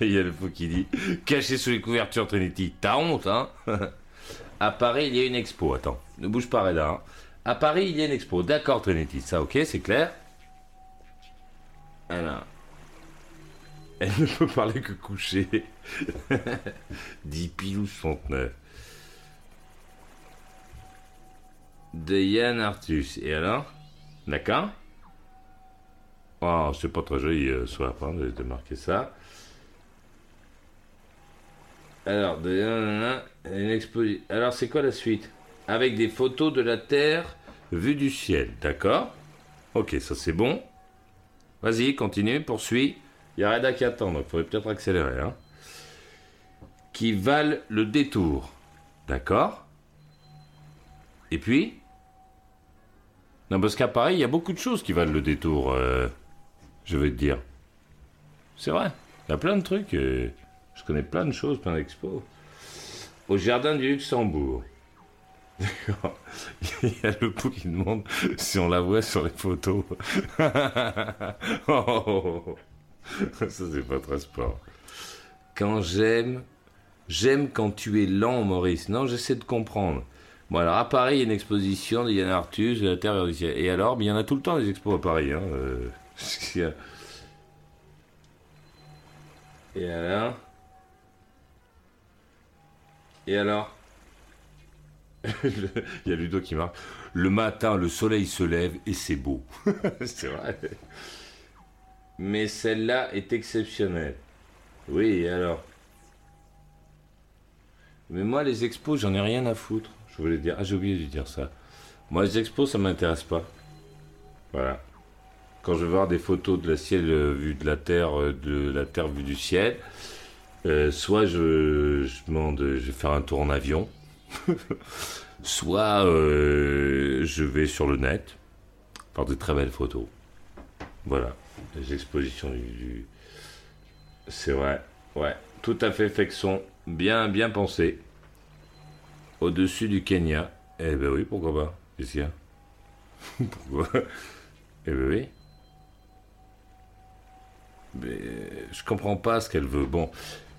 Il y a le fou qui dit Caché sous les couvertures Trinity. T'as honte, hein [LAUGHS] À Paris, il y a une expo. Attends, ne bouge pas, Reda. hein. À Paris, il y a une expo. D'accord, Trinity. Ça, ok, c'est clair Alors. Elle ne peut parler que couché. 10 pilou 69. De Yann Artus. Et alors? D'accord Oh, c'est pas très joli, euh, soit hein, de, marquer ça. Alors, de une expo- Alors, c'est quoi la suite? Avec des photos de la Terre vue du ciel, d'accord? Ok, ça c'est bon. Vas-y, continue, poursuis. Il y a Reda qui attend, donc il faudrait peut-être accélérer. Hein. Qui valent le détour, d'accord? Et puis? Non, parce qu'à Paris, il y a beaucoup de choses qui valent le détour, euh, je vais te dire. C'est vrai, il y a plein de trucs. euh, je connais plein de choses, plein d'expos. Au jardin du Luxembourg. D'accord. Il y a le pou qui demande si on la voit sur les photos. [LAUGHS] Oh, Ça, c'est pas très sport. Quand j'aime, j'aime quand tu es lent, Maurice. Non, j'essaie de comprendre. Bon, alors à Paris, il y a une exposition de Yann Arthus, de la Terre. Et alors, il y en a tout le temps des expos à Paris. Hein. euh, [LAUGHS] Et alors? Et alors? [LAUGHS] Il y a Ludo qui marque. Le matin, le soleil se lève et c'est beau. [LAUGHS] c'est vrai. Mais celle-là est exceptionnelle. Oui, alors? Mais moi, les expos, j'en ai rien à foutre. Je voulais dire. Ah, j'ai oublié de dire ça. Moi, les expos, ça m'intéresse pas. Voilà. Quand je veux voir des photos de la ciel euh, de la terre, euh, de la terre vue du ciel, euh, soit je demande, je vais faire un tour en avion, [LAUGHS] soit euh, je vais sur le net, faire de très belles photos. Voilà, les expositions du. du- C'est vrai, ouais, tout à fait Fexon, bien, bien pensé. Au-dessus du Kenya. Eh ben oui, pourquoi pas Qu'est-ce qu'il y a Pourquoi Eh ben oui. Mais je comprends pas ce qu'elle veut. Bon,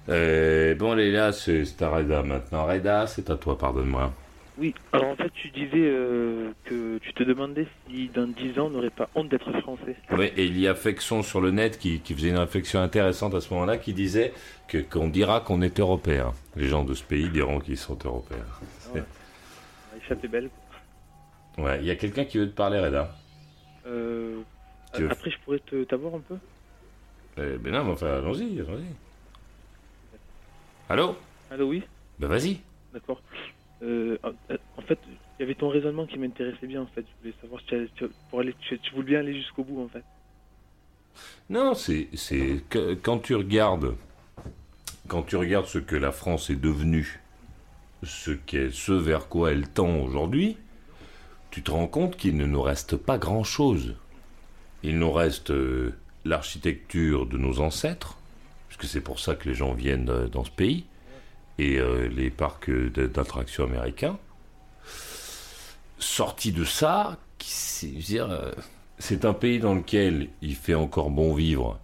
euh, bon, Léla, c'est c'est à Reda maintenant. Reda, c'est à toi, pardonne-moi. Oui, alors en fait, tu disais euh, que tu te demandais si dans 10 ans, on n'aurait pas honte d'être français. Oui, et il y a Fexon sur le net qui, qui faisait une réflexion intéressante à ce moment-là, qui disait que qu'on dira qu'on est européen. Les gens de ce pays diront qu'ils sont européens. Ouais. L'échappe est belle. Ouais, il y a quelqu'un qui veut te parler, Reda. Euh, Tu veux- Après, je pourrais t'avoir un peu Eh ben non, mais enfin, allons-y, allons-y. Allô Allô, oui Ben vas-y. D'accord. Euh, en en fait, il y avait ton raisonnement qui m'intéressait bien, en fait. Je voulais savoir si tu, allais- tu- pour aller, tu, tu voulais bien aller jusqu'au bout, en fait. Non, c'est quand tu regardes quand tu regardes ce que la France est devenue, ce qu'est ce vers quoi elle tend aujourd'hui, tu te rends compte qu'il ne nous reste pas grand-chose. Il nous reste euh, l'architecture de nos ancêtres, puisque c'est pour ça que les gens viennent euh, dans ce pays, et euh, les parcs d'attractions américains. Sorti de ça, c'est euh, c'est un pays dans lequel il fait encore bon vivre.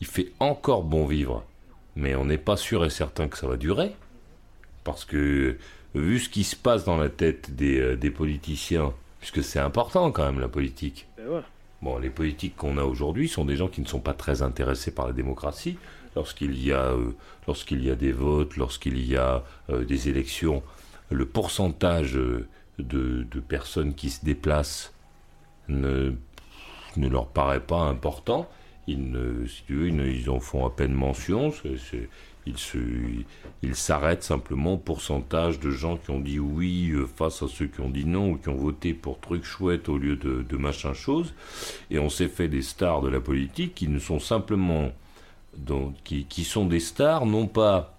Il fait encore bon vivre, mais on n'est pas sûr et certain que ça va durer. Parce que, vu ce qui se passe dans la tête des, des politiciens, puisque c'est important quand même la politique, Ben. Bon, les politiques qu'on a aujourd'hui sont des gens qui ne sont pas très intéressés par la démocratie. Lorsqu'il y a, euh, lorsqu'il y a des votes, lorsqu'il y a euh, des élections, le pourcentage euh, de, personnes qui se déplacent ne, ne leur paraît pas important. Ils, ne, si tu veux, ils, en font à peine mention. ils se, ils s'arrêtent simplement au pourcentage de gens qui ont dit oui face à ceux qui ont dit non ou qui ont voté pour trucs chouettes au lieu de, de machin chose. Et on s'est fait des stars de la politique qui ne sont simplement, donc, qui, qui sont des stars non pas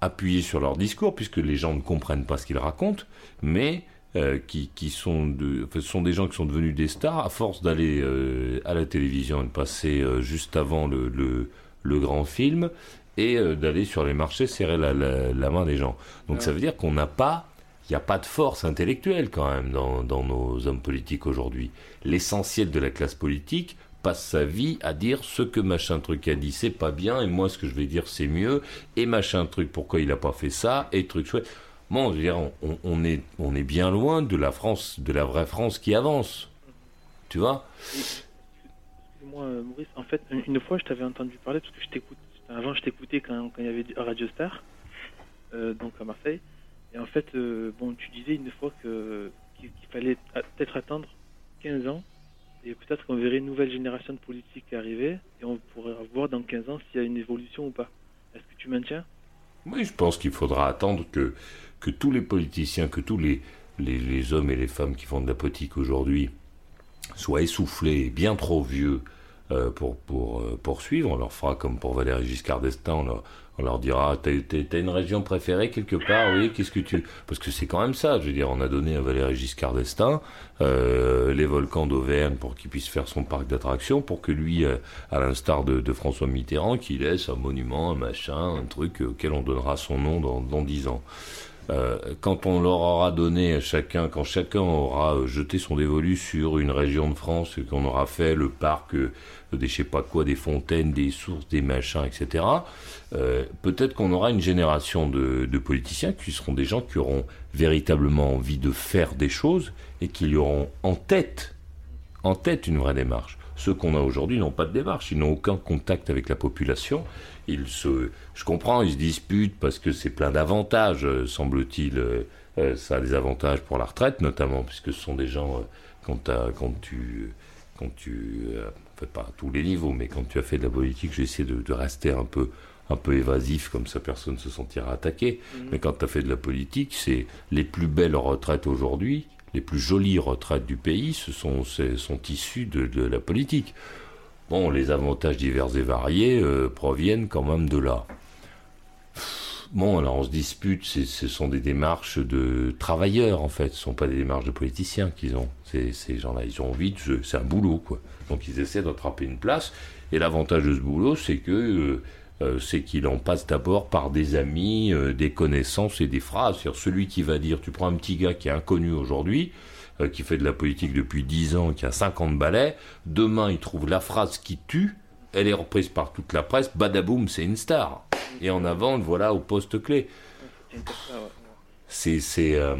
appuyés sur leur discours, puisque les gens ne comprennent pas ce qu'ils racontent, mais euh, qui, qui sont, de, sont des gens qui sont devenus des stars à force d'aller euh, à la télévision et de passer euh, juste avant le, le, le grand film et d'aller sur les marchés serrer la, la, la main des gens. Donc ça veut dire qu'on n'a pas, il n'y a pas de force intellectuelle quand même dans, dans nos hommes politiques aujourd'hui. L'essentiel de la classe politique passe sa vie à dire ce que machin truc a dit c'est pas bien et moi ce que je vais dire c'est mieux et machin truc pourquoi il a pas fait ça et truc chouette. Bon, je veux dire, on, est, on est bien loin de la France, de la vraie France qui avance. Tu vois? Excuse-moi, euh, Maurice. En fait, une fois, je t'avais entendu parler parce que je t'écoute. Avant, je t'écoutais quand, il y avait Radio Star, euh, donc à Marseille. Et en fait, euh, bon, tu disais une fois qu'il fallait peut-être attendre 15 ans et peut-être qu'on verrait une nouvelle génération de politiques arriver et on pourrait voir dans 15 ans s'il y a une évolution ou pas. Est-ce que tu maintiens? Oui, je pense qu'il faudra attendre que, tous les politiciens, que tous les, les, hommes et les femmes qui font de la politique aujourd'hui soient essoufflés bien trop vieux pour, pour euh, poursuivre. On leur fera comme pour Valéry Giscard d'Estaing, on leur, on leur dira T'as t'as- une région préférée quelque part Oui, qu'est-ce que tu. Parce que c'est quand même ça, je veux dire, on a donné à Valéry Giscard d'Estaing euh, les volcans d'Auvergne pour qu'il puisse faire son parc d'attractions, pour que lui, euh, à l'instar de, de François Mitterrand, qu'il laisse un monument, un machin, un truc auquel on donnera son nom dans, dans 10 ans. Euh, quand on leur aura donné à chacun, quand chacun aura euh, jeté son dévolu sur une région de France, qu'on aura fait le parc euh, des je sais pas quoi, des fontaines, des sources, des machins, etc., euh, peut-être qu'on aura une génération de, politiciens qui seront des gens qui auront véritablement envie de faire des choses et qui auront en tête, en tête une vraie démarche. Ceux qu'on a aujourd'hui n'ont pas de démarche, ils n'ont aucun contact avec la population. Ils se, je comprends, ils se disputent parce que c'est plein d'avantages, euh, semble-t-il. euh, ça a des avantages pour la retraite, notamment, puisque ce sont des gens, quand, tu, pas à tous les niveaux, mais quand tu as fait de la politique, j'essaie de, de rester un peu, un peu évasif, comme ça personne ne se sentira attaqué. Mhm. Mais quand tu as fait de la politique, c'est les plus belles retraites aujourd'hui, les plus jolies retraites du pays, ce sont, sont issues de, de la politique. Bon, les avantages divers et variés euh, proviennent quand même de là. Bon, alors on se dispute, c'est- ce sont des démarches de travailleurs en fait, ce sont pas des démarches de politiciens qu'ils ont. Ces, gens-là, ils ont envie de, c'est un boulot quoi. Donc ils essaient d'attraper une place. Et l'avantage de ce boulot, c'est que euh, euh, c'est qu'il en passe d'abord par des amis, euh, des connaissances et des phrases. C'est-à-dire celui qui va dire, tu prends un petit gars qui est inconnu aujourd'hui, qui fait de la politique depuis 10 ans, qui a 50 balais, demain il trouve la phrase qui tue, elle est reprise par toute la presse, badaboum, c'est une star. Et en avant, voilà au poste clé. C'est, euh,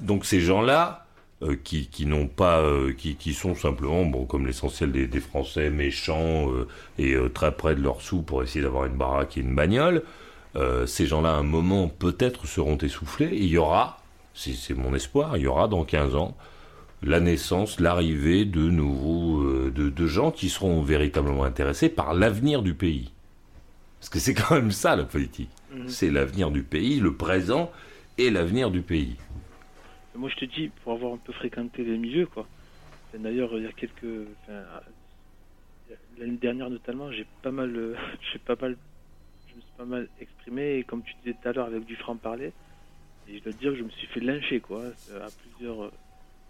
donc ces gens-là, euh, qui, qui n'ont pas, euh, qui, qui sont simplement, bon, comme l'essentiel des, Français méchants et très près de leurs sous pour essayer d'avoir une baraque et une bagnole, ces gens-là, à un moment, peut-être seront essoufflés. Et il y aura, c'est mon espoir, il y aura dans 15 ans la naissance, l'arrivée de nouveaux, euh, de, de gens qui seront véritablement intéressés par l'avenir du pays. Parce que c'est quand même ça la politique. Mhm. C'est l'avenir du pays, le présent et l'avenir du pays. Moi, je te dis, pour avoir un peu fréquenté les milieux, quoi. D'ailleurs, il y a quelques. enfin, L'année dernière, notamment, j'ai pas mal. euh, [LAUGHS] j'ai pas mal. Je me suis pas mal exprimé, et comme tu disais tout à l'heure, avec du franc-parler. Et je dois te dire que je me suis fait lyncher, quoi. À plusieurs.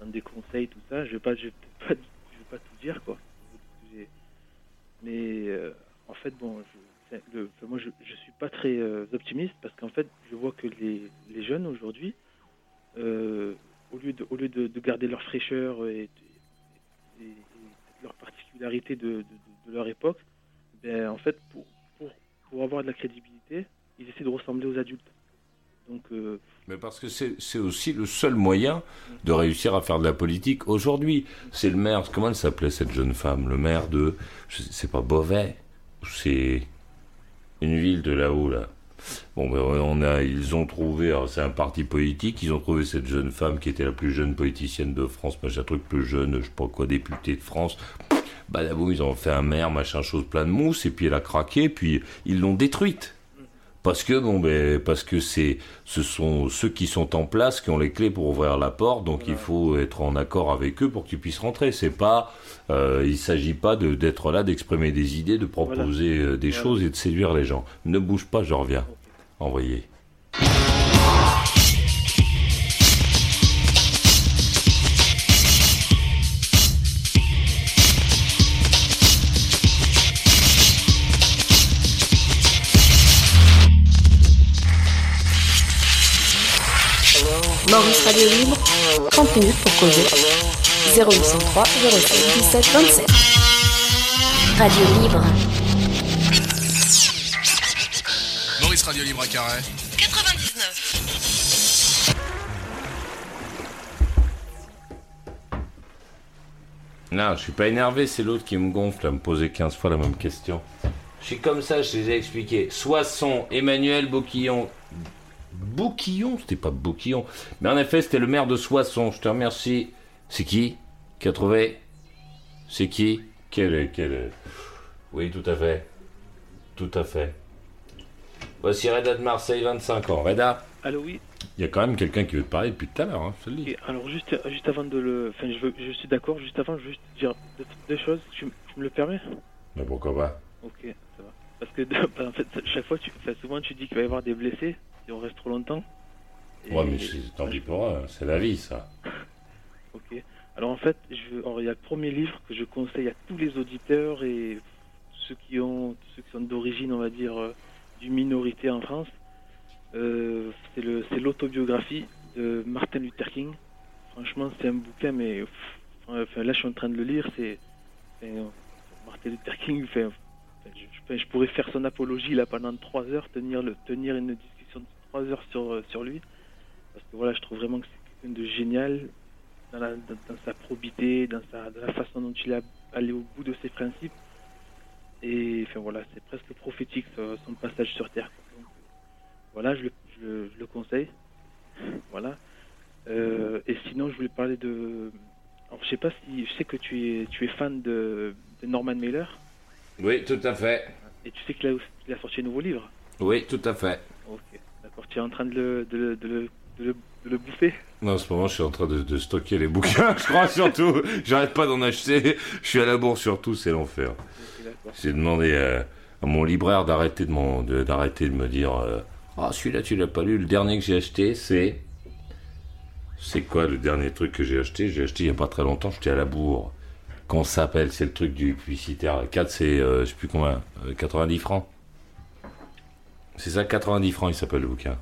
Des conseils, tout ça. Je vais pas, je vais pas, vais pas tout dire, quoi. Mais euh, en fait, bon, je, le, moi, je, suis pas très euh, optimiste parce qu'en fait, je vois que les, les jeunes aujourd'hui, euh, au lieu de, au lieu de, de garder leur fraîcheur et leur particularité de, de- de leur époque, ben, en fait, pour, pour, pour avoir de la crédibilité, ils essaient de ressembler aux adultes. Euh, Mais parce que c'est aussi le seul moyen de réussir à faire de la politique aujourd'hui. C'est le maire, comment elle s'appelait cette jeune femme Le maire de, c'est pas Beauvais, c'est une ville de là-haut là. Bon, ben, on a, ils ont trouvé, c'est un parti politique, ils ont trouvé cette jeune femme qui était la plus jeune politicienne de France, machin truc plus jeune, je sais pas quoi, députée de France. Bah d'abord ils ont fait un maire, machin chose plein de mousse, et puis elle a craqué, puis ils l'ont détruite. Parce que bon ben parce que c'est ce sont ceux qui sont en place qui ont les clés pour ouvrir la porte, donc il faut être en accord avec eux pour que tu puisses rentrer. C'est pas euh, il s'agit pas de d'être là, d'exprimer des idées, de proposer euh, des Voilà. choses et de séduire les gens. Ne bouge pas, je reviens. Envoyé. Maurice Radio Libre, 30 minutes pour causer. 0803 07 17 27. Radio Libre. Maurice Radio Libre à Carré. 99. Non, je suis pas énervé, c'est l'autre qui me gonfle à me poser 15 fois la même question. Je suis comme ça, je les ai expliqués. Soissons, Emmanuel Bouquillon. Bouquillon C'était pas Bouquillon. Mais en effet, c'était le maire de Soissons. Je te remercie. C'est qui? Qui a trouvé C'est qui? Quel. quel... Oui, tout à fait. Tout à fait. Voici Reda de Marseille, 25 ans. Reda Allô, oui. Il y a quand même quelqu'un qui veut te parler depuis tout à l'heure, hein, je te le dis. Et alors juste, juste avant de le, enfin je veux, je suis d'accord. Juste avant, je veux juste dire deux, deux choses. Tu me le permets? Mais pourquoi pas? Ok, ça va. Parce que [LAUGHS] en fait, chaque fois, tu, enfin, souvent tu dis qu'il va y avoir des blessés si on reste trop longtemps. Ouais, mais c'est- tant pis pour eux, c'est la vie, ça. [LAUGHS] Ok. Alors en fait, je, veux- alors, il y a le premier livre que je conseille à tous les auditeurs et ceux qui ont, ceux qui sont d'origine, on va dire, euh, d'une minorité en France. Euh, c'est le, c'est l'autobiographie de Martin Luther King. Franchement, c'est un bouquin, mais pff, enfin, là, je suis en train de le lire. C'est enfin, Martin Luther King. enfin, je, pourrais faire son apologie là pendant trois heures, tenir le, tenir une discussion trois heures sur euh, sur lui, parce que voilà, je trouve vraiment que c'est quelqu'un de génial dans, la- dans- dans sa probité, dans, sa, dans la façon dont il est allé au bout de ses principes. Et enfin voilà, c'est presque prophétique son, son passage sur Terre. Donc, voilà, je le, je le- je le conseille. Voilà. Euh, et sinon, je voulais parler de. Alors, je sais pas si. Je sais que tu es, tu es fan de, de Norman Mailer. Oui, tout à fait. Et tu sais qu'il a, qu'il a sorti un nouveau livre. Oui, tout à fait. Ok, d'accord. Tu es en train de le, de le, de le, de le, de le bouffer. Non, en ce moment, je suis en train de, de stocker les bouquins, [LAUGHS] je crois, surtout. J'arrête pas d'en acheter. Je suis à la bourse, surtout, c'est l'enfer. J'ai demandé à mon libraire d'arrêter de, de- d'arrêter de me dire euh, Ah, celui-là, tu l'as pas lu. Le dernier que j'ai acheté, c'est. C'est quoi le dernier truc que j'ai acheté? J'ai acheté il y a pas très longtemps, j'étais à la bourre. Ça s'appelle? C'est le truc du publicitaire. 4, c'est, euh, je sais plus combien, euh, 90 francs C'est ça, 90 francs, il s'appelle le bouquin.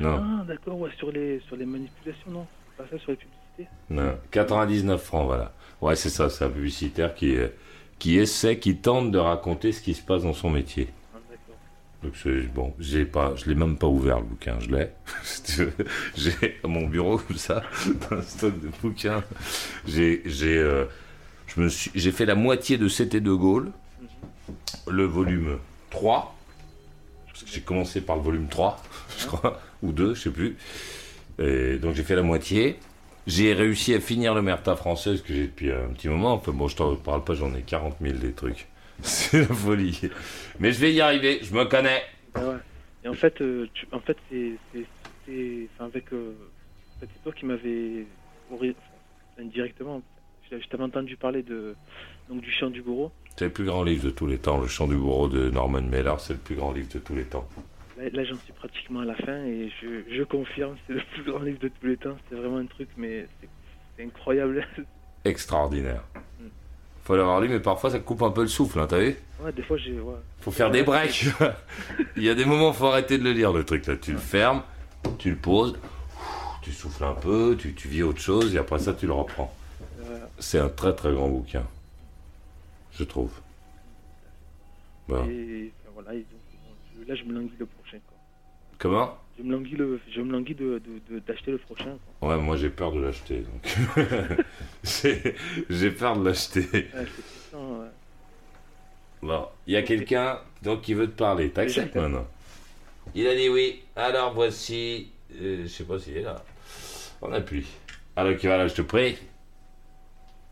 Non. Ah, d'accord, ouais, sur les, sur les manipulations, non pas ça sur les publicités Non, 99 francs, voilà. Ouais, c'est ça, c'est un publicitaire qui, euh, qui essaie, qui tente de raconter ce qui se passe dans son métier. Ah, d'accord. Donc, bon, j'ai pas, je l'ai même pas ouvert le bouquin, je l'ai. [LAUGHS] J'ai à mon bureau comme ça, dans [LAUGHS] un stock de bouquins. J'ai, j'ai, euh, je me suis, j'ai fait la moitié de C'était de Gaulle, le volume 3. J'ai commencé par le volume 3, [LAUGHS] je crois, ou 2, je sais plus. Et donc j'ai fait la moitié. J'ai réussi à finir le Merta française que j'ai depuis un petit moment. Enfin bon, je t'en parle pas, j'en ai 40 000 des trucs. [LAUGHS] C'est la folie. Mais je vais y arriver, je me connais. Ah ouais. Et en fait, euh, en fait, c'est, avec, euh, c'est toi qui enfin, indirectement. T'avais entendu parler de donc du chant du bourreau. C'est le plus grand livre de tous les temps. Le chant du bourreau de Norman Mailer, c'est le plus grand livre de tous les temps. Là, là, j'en suis pratiquement à la fin et je, je confirme, c'est le plus grand livre de tous les temps. C'est vraiment un truc, mais c'est, incroyable. [LAUGHS] Extraordinaire. Faut l'avoir lu, mais parfois ça coupe un peu le souffle, hein, t'as vu? Ouais, des fois, j'ai, ouais. Faut faire des breaks. [LAUGHS] Il y a des moments, faut arrêter de le lire, le truc là. Tu le fermes, tu le poses, tu souffles un peu, tu, tu vis autre chose, et après ça, tu le reprends. Voilà. C'est un très très grand bouquin. Je trouve. Bon. Et enfin, voilà, et donc, bon, je- là, je me languis le prochain. Quoi. Comment? Je me languis le, je me languis de, de- de- d'acheter le prochain. quoi. Ouais, moi j'ai peur de l'acheter. donc. [LAUGHS] j'ai j'ai peur de l'acheter. Ouais, c'est puissant, ouais. Bon, il y a quelqu'un donc qui veut te parler. T'acceptes maintenant? Il a dit oui. Alors voici. euh, je sais pas s'il est là. On appuie. Alors qui va là, je te prie?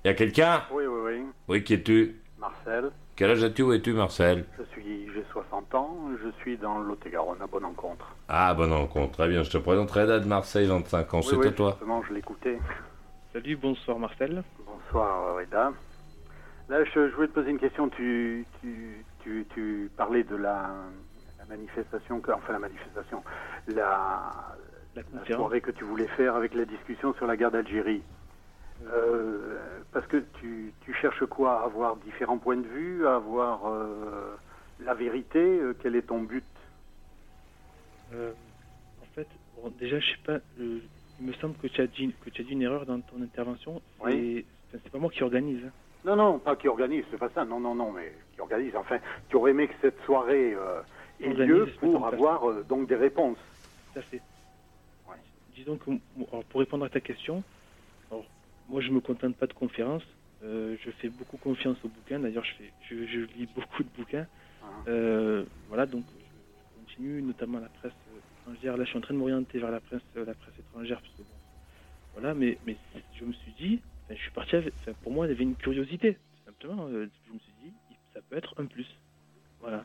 Il y a quelqu'un? Oui, oui, oui. Oui, qui es-tu? Marcel, Quel âge as-tu Où es-tu, Marcel? Je suis, j'ai 60 ans, je suis dans le Lot-et-Garonne, à bonne rencontre. Ah, bonne rencontre. Très bien. Je te présente Reda de Marseille, 25 ans. Oui, C'est oui, à toi. Justement, je l'écoutais. Salut, bonsoir Marcel. Bonsoir, Reda. Là, je, je voulais te poser une question. Tu, tu, tu, tu parlais de la, la manifestation, que, enfin la manifestation, la, la conférence. soirée que tu voulais faire avec la discussion sur la guerre d'Algérie. Euh, parce que tu, tu cherches quoi? Avoir différents points de vue, avoir euh, la vérité euh, Quel est ton but? Euh, en fait, bon, déjà, je sais pas, il me semble que tu as dit, que tu as dit une erreur dans ton intervention. Oui. C'est pas moi qui organise. hein. Non, non, pas qui organise, c'est pas ça. Non, non, non, mais qui organise. Enfin, tu aurais aimé que cette soirée ait Organise, lieu pour avoir donc des réponses. Tout à fait. Disons que, pour répondre à ta question, moi je me contente pas de conférences. Euh, je fais beaucoup confiance aux bouquins. D'ailleurs, je, fais, je, je lis [LAUGHS] beaucoup de bouquins. Euh, voilà, donc je continue, notamment la presse euh, étrangère. Là, je suis en train de m'orienter vers la presse, la presse étrangère, parce que bon, voilà. Mais, mais je me suis dit, enfin, je suis parti. Avec, enfin, pour moi, il y avait une curiosité. Simplement, euh, je me suis dit, ça peut être un plus. Voilà.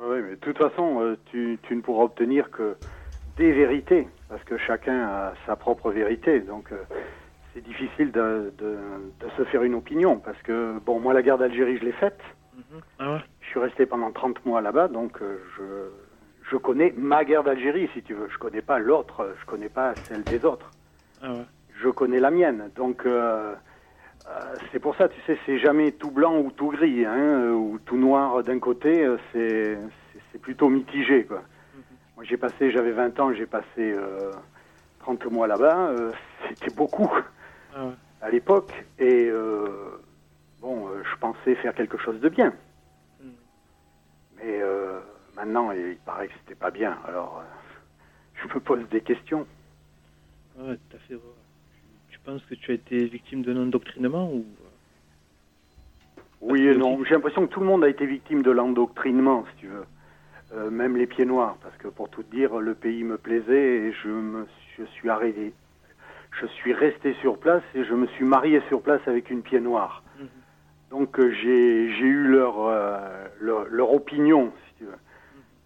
Oui, mais de toute façon, tu, tu ne pourras obtenir que des vérités, parce que chacun a sa propre vérité. Donc, c'est difficile de, de, de se faire une opinion, parce que, bon, moi, la guerre d'Algérie, je l'ai faite. Ah ouais Je suis resté pendant 30 mois là-bas, donc euh, je, je connais ma guerre d'Algérie, si tu veux. Je connais pas l'autre, je connais pas celle des autres. Ah ouais. Je connais la mienne. Donc, euh, euh, c'est pour ça, tu sais, c'est jamais tout blanc ou tout gris, hein, ou tout noir d'un côté, c'est plutôt mitigé, quoi. Moi, j'ai passé, j'avais 20 ans, j'ai passé euh, 30 mois là-bas, euh, c'était beaucoup Ah ouais. à l'époque, et euh, bon, euh, je pensais faire quelque chose de bien. Mais euh, maintenant, il paraît que c'était pas bien, alors [LAUGHS] je me pose des questions. Ouais, tout à fait. ouais. Tu, tu penses que tu as été victime d'un endoctrinement ou Oui et non. J'ai l'impression que tout le monde a été victime de l'endoctrinement, si tu veux. Euh, même les pieds noirs, parce que pour tout dire, le pays me plaisait et je me je suis arrivé. Je suis resté sur place et je me suis marié sur place avec une pied noire. Donc euh, j'ai j'ai eu leur, euh, leur leur opinion, si tu veux.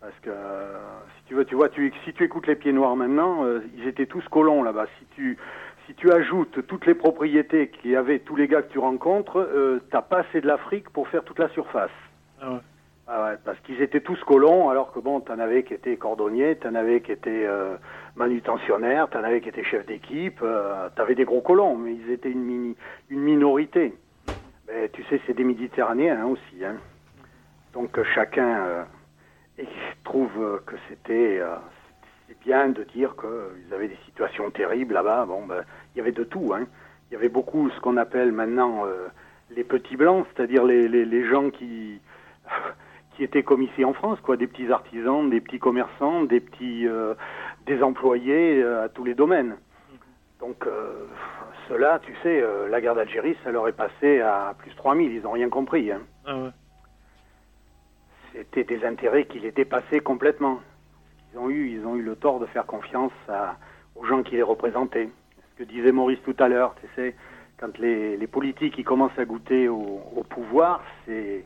Parce que euh, si tu veux, tu vois, tu, si tu écoutes les pieds noirs maintenant, ils étaient tous colons là-bas. Si tu si tu ajoutes toutes les propriétés qu'il y avait, tous les gars que tu rencontres, t'as pas assez de l'Afrique pour faire toute la surface. Ah ouais. Ah ouais, parce qu'ils étaient tous colons, alors que bon, t'en avais qui étaient cordonniers, t'en avais qui étaient manutentionnaires, t'en avais qui étaient chefs d'équipe, euh, t'avais des gros colons, mais ils étaient une, mini, une minorité. Mais tu sais, c'est des Méditerranéens hein, aussi. Hein. Donc euh, chacun euh, trouve euh, que c'était bien de dire qu'ils avaient des situations terribles là-bas. Bon, ben, il y avait de tout. Hein. Il y avait beaucoup ce qu'on appelle maintenant les petits blancs, c'est-à-dire les, gens qui [LAUGHS] qui étaient comme ici en France, quoi, des petits artisans, des petits commerçants, des petits des employés euh, à tous les domaines. Donc euh, ceux-là, tu sais, euh, la guerre d'Algérie, ça leur est passé à plus 3000, ils n'ont rien compris. Hein. Ah ouais. C'était des intérêts qui les dépassaient complètement. Ils ont eu, ils ont eu le tort de faire confiance à- aux gens qui les représentaient. Ce que disait Maurice tout à l'heure, tu sais, quand les, les politiques ils commencent à goûter au, au pouvoir, c'est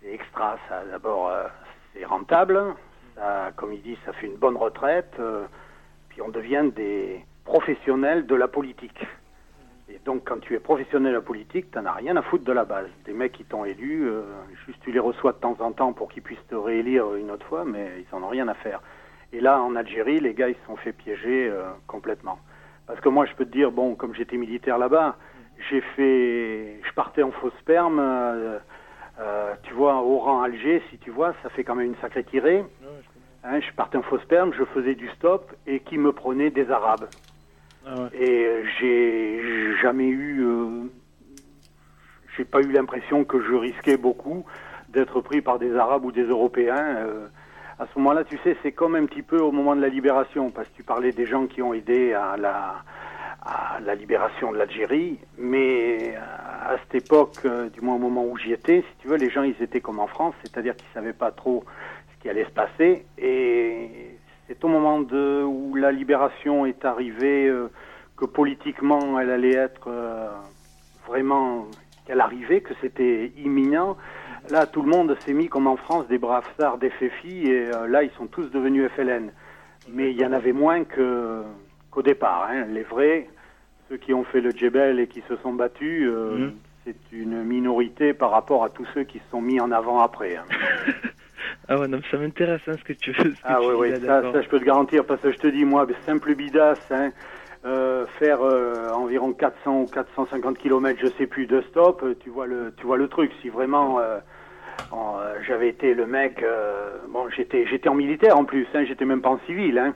c'est extra. Ça, d'abord, euh, c'est rentable. Comme il dit, ça fait une bonne retraite. euh, puis on devient des professionnels de la politique. Et donc, quand tu es professionnel de la politique, tu n'en as rien à foutre de la base. Des mecs qui t'ont élu, euh, juste tu les reçois de temps en temps pour qu'ils puissent te réélire une autre fois, mais ils en ont rien à faire. Et là, en Algérie, les gars, ils se sont fait piéger euh, complètement. Parce que moi, je peux te dire, bon, comme j'étais militaire là-bas, j'ai fait, je partais en faux sperme. Euh, tu vois, au rang Alger, si tu vois, ça fait quand même une sacrée tirée. Hein, je partais en faux sperme, je faisais du stop et qui me prenait des Arabes. Ah ouais. Et euh, j'ai jamais eu, euh, j'ai pas eu l'impression que je risquais beaucoup d'être pris par des Arabes ou des Européens. euh, à ce moment-là, tu sais, c'est comme un petit peu au moment de la libération, parce que tu parlais des gens qui ont aidé à la, à la libération de l'Algérie, mais à cette époque, euh, du moins au moment où j'y étais, si tu veux, les gens, ils étaient comme en France, c'est-à-dire qu'ils savaient pas trop ce qui allait se passer, et c'est au moment de, où la libération est arrivée euh, que politiquement, elle allait être euh, vraiment, qu'elle arrivait, que c'était imminent. Là, tout le monde s'est mis, comme en France, des braves stars des FFI, et là, ils sont tous devenus FLN. Mais il y en avait moins qu'au départ. hein. Les vrais, ceux qui ont fait le djebel et qui se sont battus, euh, Mhm. c'est une minorité par rapport à tous ceux qui se sont mis en avant après. hein. [LAUGHS] Ah ouais, non, ça m'intéresse hein, ce que tu que Ah oui, oui, ça, je peux te garantir parce que je te dis, moi, simple bidasse, hein, euh, faire euh, environ 400 ou 450 km, je sais plus, de stop, tu vois le, tu vois le truc. Si vraiment en, j'avais été le mec, bon, j'étais, j'étais en militaire en plus, j'étais même pas en civil.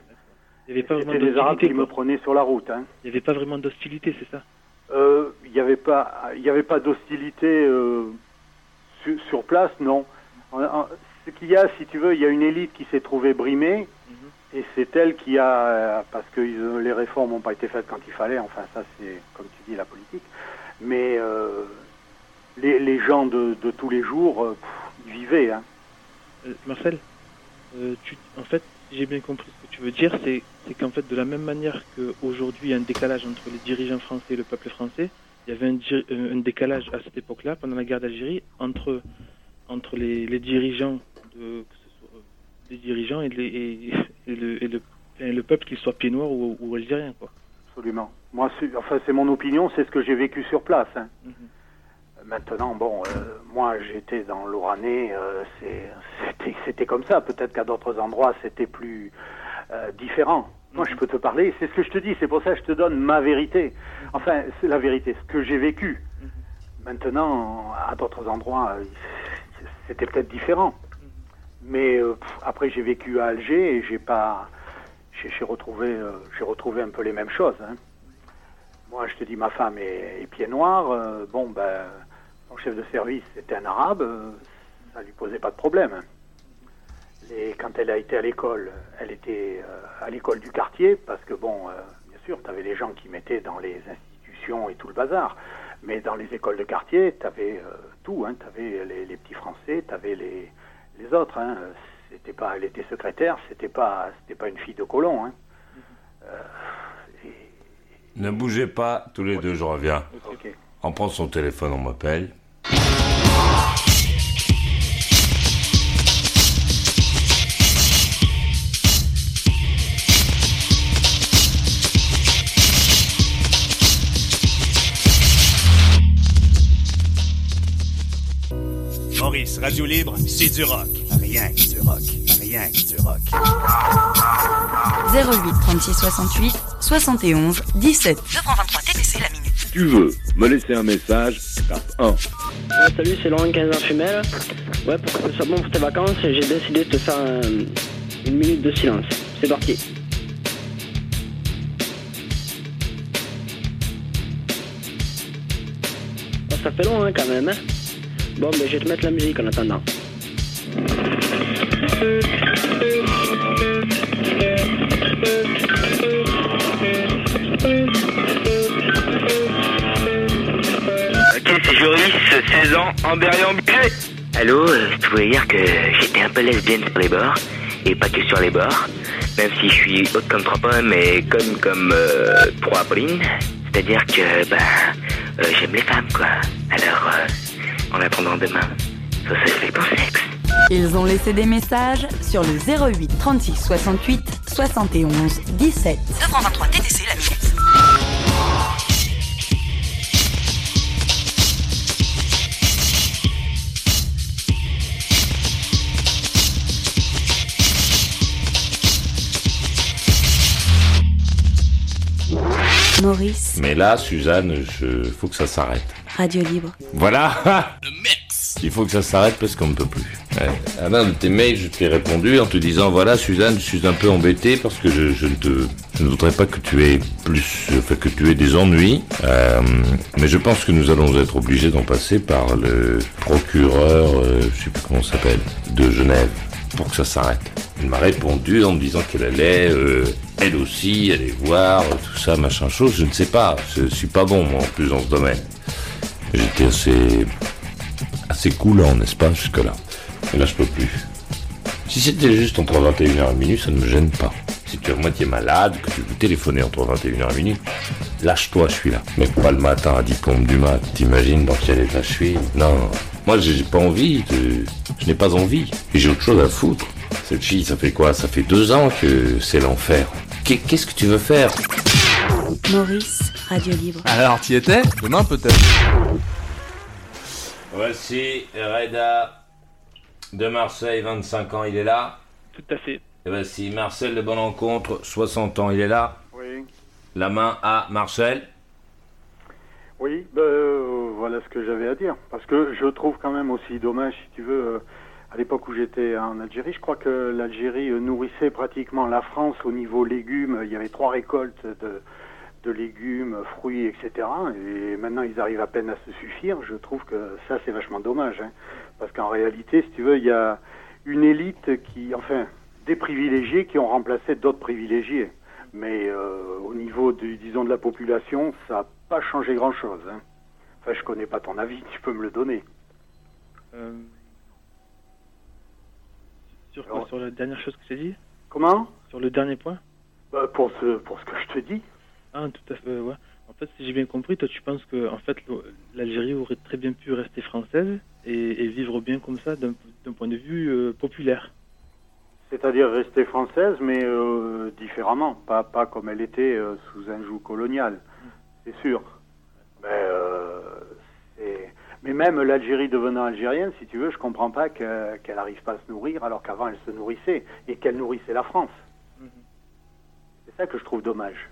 Il n'y avait pas vraiment C'était les Arabes d'hostilité. qui me prenaient sur la route, hein. Il n'y avait pas vraiment d'hostilité, c'est ça? Euh, Il n'y avait pas, il y avait pas d'hostilité euh, sur, sur place, non. En- en- ce qu'il y a, si tu veux, il y a une élite qui s'est trouvée brimée, et c'est elle qui a, parce que ils- les réformes n'ont pas été faites quand il fallait. Enfin, ça, c'est comme tu dis la politique. Mais euh, les, les gens de, de tous les jours euh, pff, vivaient. Hein. Marcel, tu, en fait, si j'ai bien compris ce que tu veux dire, c'est qu'en fait, de la même manière qu'aujourd'hui, il y a un décalage entre les dirigeants français et le peuple français, il y avait un, euh, un décalage à cette époque-là, pendant la guerre d'Algérie, entre, entre les, les dirigeants, de, que ce soit, euh, les dirigeants et, les, et, [LAUGHS] et le, et, le, et le peuple, qu'il soit pied noir ou, ou algérien. Quoi. Absolument. Moi, c'est- enfin, c'est mon opinion, c'est ce que j'ai vécu sur place. hein. Maintenant, bon, euh, moi, j'étais dans l'Oranais, euh, [LAUGHS] c'était- comme ça. Peut-être qu'à d'autres endroits, c'était plus euh, différent. Moi, je peux te parler, c'est ce que je te dis, c'est pour ça que je te donne ma vérité. Enfin, c'est la vérité, ce que j'ai vécu. Maintenant, à d'autres endroits, c'était peut-être différent. Mais euh, pff, après, j'ai vécu à Alger et j'ai pas, j'ai retrouvé, j'ai retrouvé un peu les mêmes choses. hein. Moi, je te dis, ma femme est, est pied noir. euh, bon, ben, son chef de service était un arabe. euh, ça lui posait pas de problème. Et quand elle a été à l'école, elle était euh, à l'école du quartier parce que bon, euh, bien sûr, tu avais les gens qui mettaient dans les institutions et tout le bazar. Mais dans les écoles de quartier, tu avais tout. Hein, tu avais les, les petits Français, tu avais les, les autres. Hein, c'était pas, elle était secrétaire, c'était pas, c'était pas une fille de colon. Hein. Ne bougez pas, tous les deux, je reviens. On prend son téléphone, on m'appelle. Maurice, Radio Libre, c'est du rock. Rien que du rock. Rien que du rock. 08 36 68 71 17. 23 TTC la minute. Tu veux me laisser un message, tape 1. Ouais, salut, c'est Laurent 15 ans. Ouais, pour que ce soit bon pour tes vacances, j'ai décidé de te faire un- une minute de silence. C'est parti. Oh, ça fait long, hein, quand même, hein? Bon, ben, je vais te mettre la musique en attendant. Ok, c'est Joris, 16 ans, en budget. Allô, euh, je voulais dire que j'étais un peu lesbienne sur les bords, et pas que sur les bords, même si je suis haute comme trois pommes et conne comme euh, trois Pauline, c'est-à-dire que, bah, euh, j'aime les femmes, quoi. Alors, euh, en attendant demain, ça se fait ton sexe. Ils ont laissé des messages sur le 08 36 68 71 17. 23 TTC la Maurice, Mais là, Suzanne, je... faut que ça s'arrête. Radio Libre. Voilà Il faut que ça s'arrête parce qu'on ne peut plus. Ouais. À l'un de tes mails, je t'ai répondu en te disant voilà, Suzanne, je suis un peu embêté parce que je, je ne te, je ne voudrais pas que tu aies plus, enfin, que tu aies des ennuis. Euh, mais je pense que nous allons être obligés d'en passer par le procureur, euh, je sais plus comment ça s'appelle, de Genève pour que ça s'arrête. Elle m'a répondu en me disant qu'elle allait, euh, elle aussi, aller voir, euh, tout ça, machin chose. Je ne sais pas. Je suis pas bon, moi, en plus, dans ce domaine. J'étais assez, assez coulant, n'est-ce pas, jusque-là. Et là, je peux plus. Si c'était juste entre 21h et minuit, ça ne me gêne pas. Si tu es à moitié malade, que tu veux téléphoner entre 21h et minuit, lâche-toi, je suis là. Mais pas le matin à 10 pompes du mat. T'imagines dans quel état je suis? Non. Moi, j'ai pas envie. de- Je n'ai pas envie. Et j'ai autre chose à foutre. Cette fille, ça fait quoi? Ça fait deux ans que c'est l'enfer. Qu'est- Qu'est-ce que tu veux faire? Maurice, Radio Libre. Alors, t'y étais? Demain peut-être. Voici Reda de Marseille, 25 ans, il est là. Tout à fait. Et voici Marcel de Bonne-Rencontre, 60 ans, il est là. Oui. La main à Marcel. Oui, ben, euh, voilà ce que j'avais à dire. Parce que je trouve quand même aussi dommage, si tu veux, euh, à l'époque où j'étais en Algérie, je crois que l'Algérie euh, nourrissait pratiquement la France au niveau légumes. Il y avait trois récoltes de, de légumes, fruits, etc. Et maintenant, ils arrivent à peine à se suffire. Je trouve que ça, c'est vachement dommage. hein. Parce qu'en réalité, si tu veux, il y a une élite qui, enfin, des privilégiés qui ont remplacé d'autres privilégiés. Mais euh, au niveau, du, disons, de la population, ça n'a pas changé grand-chose. hein. Enfin, je connais pas ton avis, [LAUGHS] tu peux me le donner. Euh, Sur quoi? Sur la dernière chose que tu as dit? Comment? Sur le dernier point? Bah, pour, ce, pour ce que je te dis. Ah, tout à fait, ouais. En fait, si j'ai bien compris, toi, tu penses que en fait, l'Algérie aurait très bien pu rester française et, et vivre bien comme ça d'un point de vue euh, populaire. C'est-à-dire rester française, mais euh, différemment, pas, pas comme elle était euh, sous un joug colonial, c'est sûr. Mais, euh, mais même l'Algérie devenant algérienne, si tu veux, je comprends pas que- qu'elle n'arrive pas à se nourrir alors qu'avant elle se nourrissait et qu'elle nourrissait la France. C'est ça que je trouve dommage.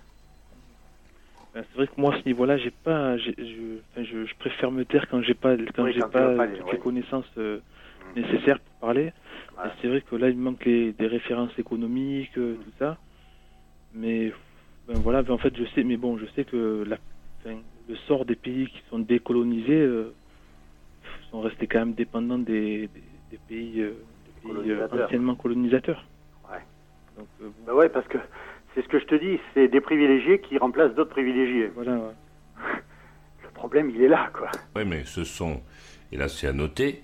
Ben, c'est vrai que moi, à ce niveau-là, j'ai pas, je, enfin, je, je préfère me taire quand j'ai pas, quand Oui, j'ai pas, toutes oui. les connaissances euh, nécessaires pour parler. C'est vrai que là, il manque les, des références économiques, euh, tout ça. Mais ben, voilà, ben, en fait, je sais, mais bon, je sais que la, enfin, le sort des pays qui sont décolonisés euh, sont restés quand même dépendants des, des, des pays, euh, des pays, euh, Colonisateurs. anciennement colonisateurs. Ouais. Donc, euh, bon, Bah ouais, parce que c'est ce que je te dis, c'est des privilégiés qui remplacent d'autres privilégiés. Voilà, [LAUGHS] Le problème, il est là, quoi. Oui, mais ce sont, et là c'est à noter,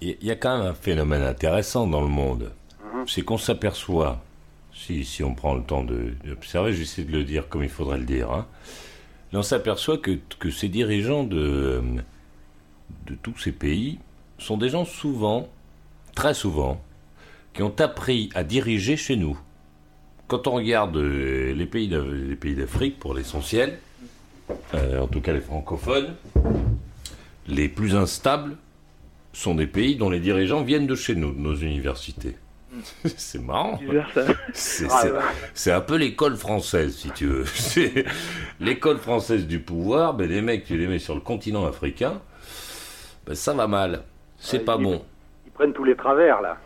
il y a quand même un phénomène intéressant dans le monde. C'est qu'on s'aperçoit, si, si on prend le temps de- d'observer, j'essaie de le dire comme il faudrait le dire, hein, on s'aperçoit que, que ces dirigeants de, de tous ces pays sont des gens souvent, très souvent, qui ont appris à diriger chez nous. Quand on regarde euh, les pays d'Afrique, pour l'essentiel, euh, en tout cas les francophones, les plus instables sont des pays dont les dirigeants viennent de chez nous, de nos universités. [LAUGHS] C'est marrant. C'est Ah, c'est- un peu l'école française, si tu veux. [LAUGHS] C'est l'école française du pouvoir. Ben, les mecs, tu les mets sur le continent africain, ben, ça va mal. C'est pas bon. Ils prennent tous les travers, là.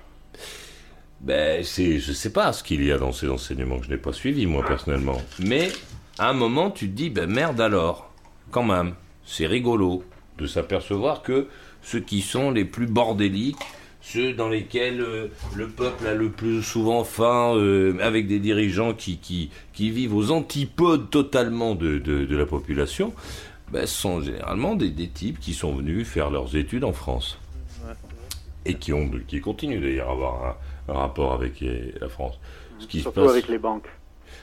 Ben, c'est, je sais pas ce qu'il y a dans ces enseignements que je n'ai pas suivis, moi, personnellement. Mais, à un moment, tu te dis, ben merde alors. Quand même. C'est rigolo de s'apercevoir que ceux qui sont les plus bordéliques, ceux dans lesquels euh, le peuple a le plus souvent faim, euh, avec des dirigeants qui, qui, qui vivent aux antipodes totalement de, de, de la population, ben, sont généralement des, des types qui sont venus faire leurs études en France et qui, ont, qui continuent d'ailleurs à avoir un, un rapport avec la France. Ce qui se Surtout passe, avec les banques.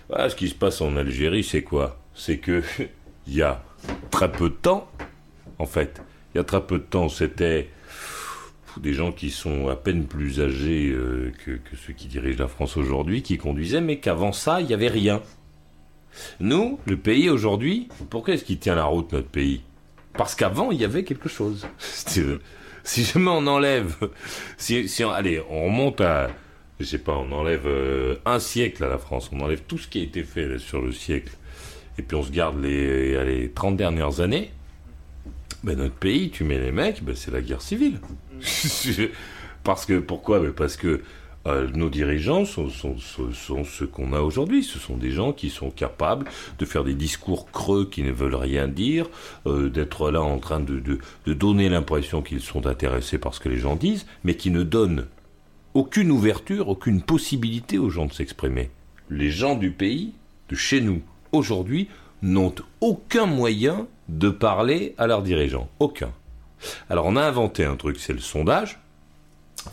Voilà, ce qui se passe en Algérie, c'est quoi? C'est que il [LAUGHS] y a très peu de temps, en fait, il y a très peu de temps, c'était des gens qui sont à peine plus âgés euh, que, que ceux qui dirigent la France aujourd'hui, qui conduisaient, mais qu'avant ça, il n'y avait rien. Nous, le pays aujourd'hui, pourquoi est-ce qu'il tient la route, notre pays? Parce qu'avant, il y avait quelque chose. [LAUGHS] [LAUGHS] Si jamais on enlève, si, on- allez, on remonte à, je sais pas, on enlève euh, un siècle à la France, on enlève tout ce qui a été fait sur le siècle, et puis on se garde les, allez, 30 dernières années, ben notre pays, tu mets les mecs, ben c'est la guerre civile. [LAUGHS] Parce que, pourquoi? Ben Parce que euh, nos dirigeants sont, sont, ceux qu'on a aujourd'hui. Ce sont des gens qui sont capables de faire des discours creux qui ne veulent rien dire, euh, d'être là en train de, de donner l'impression qu'ils sont intéressés par ce que les gens disent, mais qui ne donnent aucune ouverture, aucune possibilité aux gens de s'exprimer. Les gens du pays, de chez nous, aujourd'hui, n'ont aucun moyen de parler à leurs dirigeants. Aucun. Alors on a inventé un truc, c'est le sondage,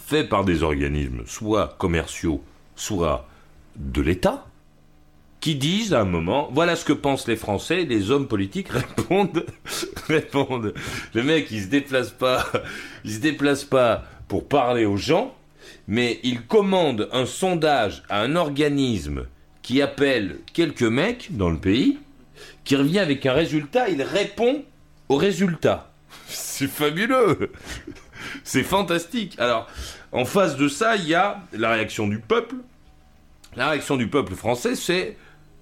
fait par des organismes soit commerciaux, soit de l'État, qui disent à un moment, voilà ce que pensent les Français, les hommes politiques [LAUGHS] répondent, répondent. Le mec, il se déplace pas, se déplace pas pour parler aux gens, mais il commande un sondage à un organisme qui appelle quelques mecs dans le pays, qui revient avec un résultat, il répond au résultat. [LAUGHS] C'est fabuleux. [LAUGHS] C'est fantastique. Alors, en face de ça, il y a la réaction du peuple. La réaction du peuple français, c'est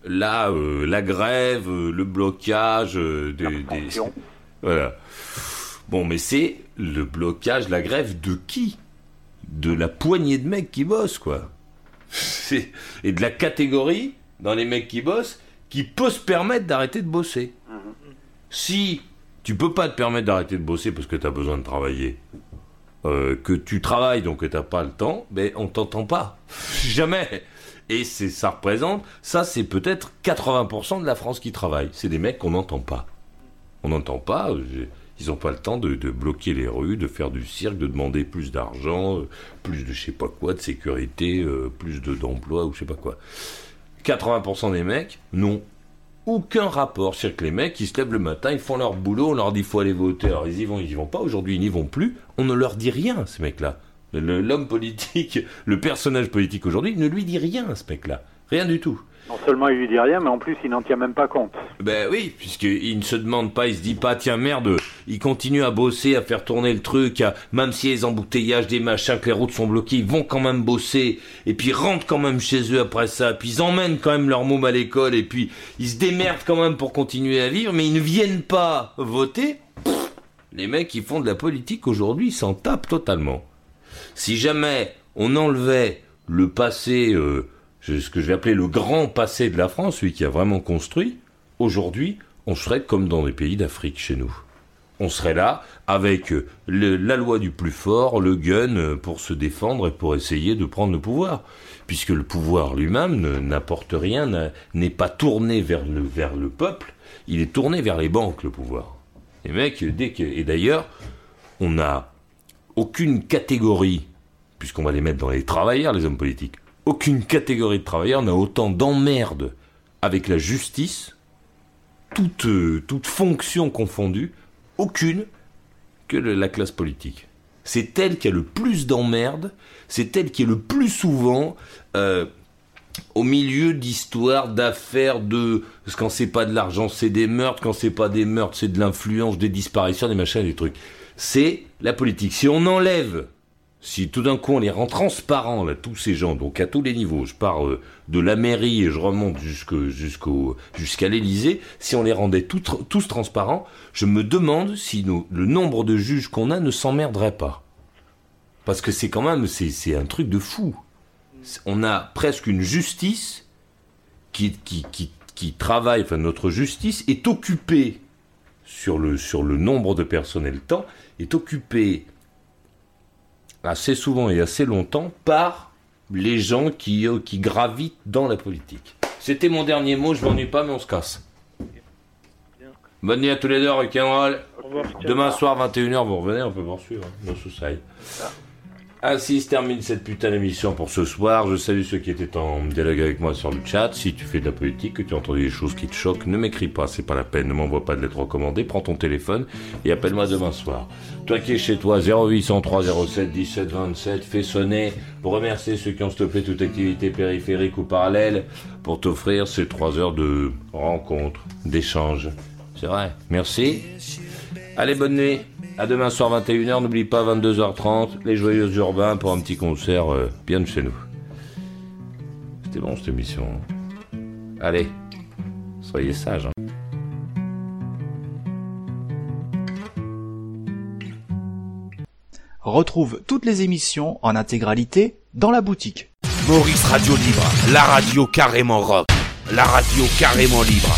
la, euh, la grève, euh, le blocage euh, des, des- Voilà. Bon, mais c'est le blocage, la grève de qui? De la poignée de mecs qui bossent, quoi. [LAUGHS] Et de la catégorie, dans les mecs qui bossent, qui peut se permettre d'arrêter de bosser. Si tu peux pas te permettre d'arrêter de bosser parce que tu as besoin de travailler, euh, que tu travailles donc que t'as pas le temps, ben on t'entend pas. [LAUGHS] Jamais. Et c'est ça représente, ça c'est peut-être 80% de la France qui travaille. C'est des mecs qu'on n'entend pas. On n'entend pas. euh, Ils n'ont pas le temps de, bloquer les rues, de faire du cirque, de demander plus d'argent, euh, plus de je sais pas quoi, de sécurité, plus de d'emploi ou je sais pas quoi. 80% des mecs n'ont aucun rapport. C'est-à-dire que les mecs, ils se lèvent le matin, ils font leur boulot, on leur dit faut aller voter. Alors ils y vont, ils y vont pas. Aujourd'hui, ils n'y vont plus. On ne leur dit rien, ces mecs-là. L'homme politique, [LAUGHS] le personnage politique aujourd'hui, ne lui dit rien, ce mec-là. Rien du tout. Non seulement il lui dit rien, mais en plus il n'en tient même pas compte. Ben oui, puisqu'il ne se demande pas, il se dit pas, tiens merde, ils continuent à bosser, à faire tourner le truc, à- même a les embouteillages, des machins, que les routes sont bloquées, ils vont quand même bosser, et puis ils rentrent quand même chez eux après ça, puis ils emmènent quand même leur môme à l'école, et puis ils se démerdent quand même pour continuer à vivre, mais ils ne viennent pas voter. Pff, les mecs qui font de la politique aujourd'hui, s'en tapent totalement. Si jamais on enlevait le passé, euh, ce que je vais appeler le grand passé de la France, celui qui a vraiment construit, aujourd'hui, on serait comme dans des pays d'Afrique chez nous. On serait là avec euh, la loi du plus fort, le gun euh, pour se défendre et pour essayer de prendre le pouvoir. Puisque le pouvoir lui-même n'apporte rien, n'est pas tourné vers le, vers le peuple, il est tourné vers les banques, le pouvoir. Les mecs, dès que, et d'ailleurs, on n'a aucune catégorie, puisqu'on va les mettre dans les travailleurs, les hommes politiques, aucune catégorie de travailleurs n'a autant d'emmerdes avec la justice, toute, euh, toute fonction confondue, aucune que la classe politique. C'est elle qui a le plus d'emmerdes, c'est elle qui est le plus souvent euh, au milieu d'histoires, d'affaires, de... Quand c'est pas de l'argent, c'est des meurtres, quand c'est pas des meurtres, c'est de l'influence, des disparitions, des machins, des trucs. C'est la politique. Si on enlève, si tout d'un coup on les rend transparents, là, tous ces gens, donc à tous les niveaux, je pars euh, de la mairie et je remonte jusqu'à l'Élysée, si on les rendait tous transparents, je me demande si le nombre de juges qu'on a ne s'emmerderait pas. Parce que c'est quand même, c'est, c'est un truc de fou. On a presque une justice qui travaille, enfin notre justice est occupée sur le, sur le nombre de personnes et le temps, est occupée assez souvent et assez longtemps par les gens qui, euh, qui gravitent dans la politique. C'était mon dernier mot, je m'ennuie pas, mais on se casse. Bonne nuit à tous les deux, rock'n'roll. Demain soir, 21h, vous revenez, on peut poursuivre. Hein, no suicide. Ainsi se termine cette putain d'émission pour ce soir. Je salue ceux qui étaient en dialogue avec moi sur le chat. Si tu fais de la politique, que tu as entendu des choses qui te choquent, ne m'écris pas, c'est pas la peine. Ne m'envoie pas de lettres recommandées. Prends ton téléphone et appelle-moi demain soir. Toi qui es chez toi, 0803 07 17 27, fais sonner pour remercier ceux qui ont stoppé toute activité périphérique ou parallèle pour t'offrir ces trois heures de rencontre, d'échange. C'est vrai. Merci. Allez, bonne nuit. À demain soir 21h. N'oublie pas 22h30, les Joyeux Urbains pour un petit concert euh, bien de chez nous. C'était bon cette émission. hein. Allez, soyez sages. hein. Retrouve toutes les émissions en intégralité dans la boutique. Maurice Radio Libre, la radio carrément rock, la radio carrément libre.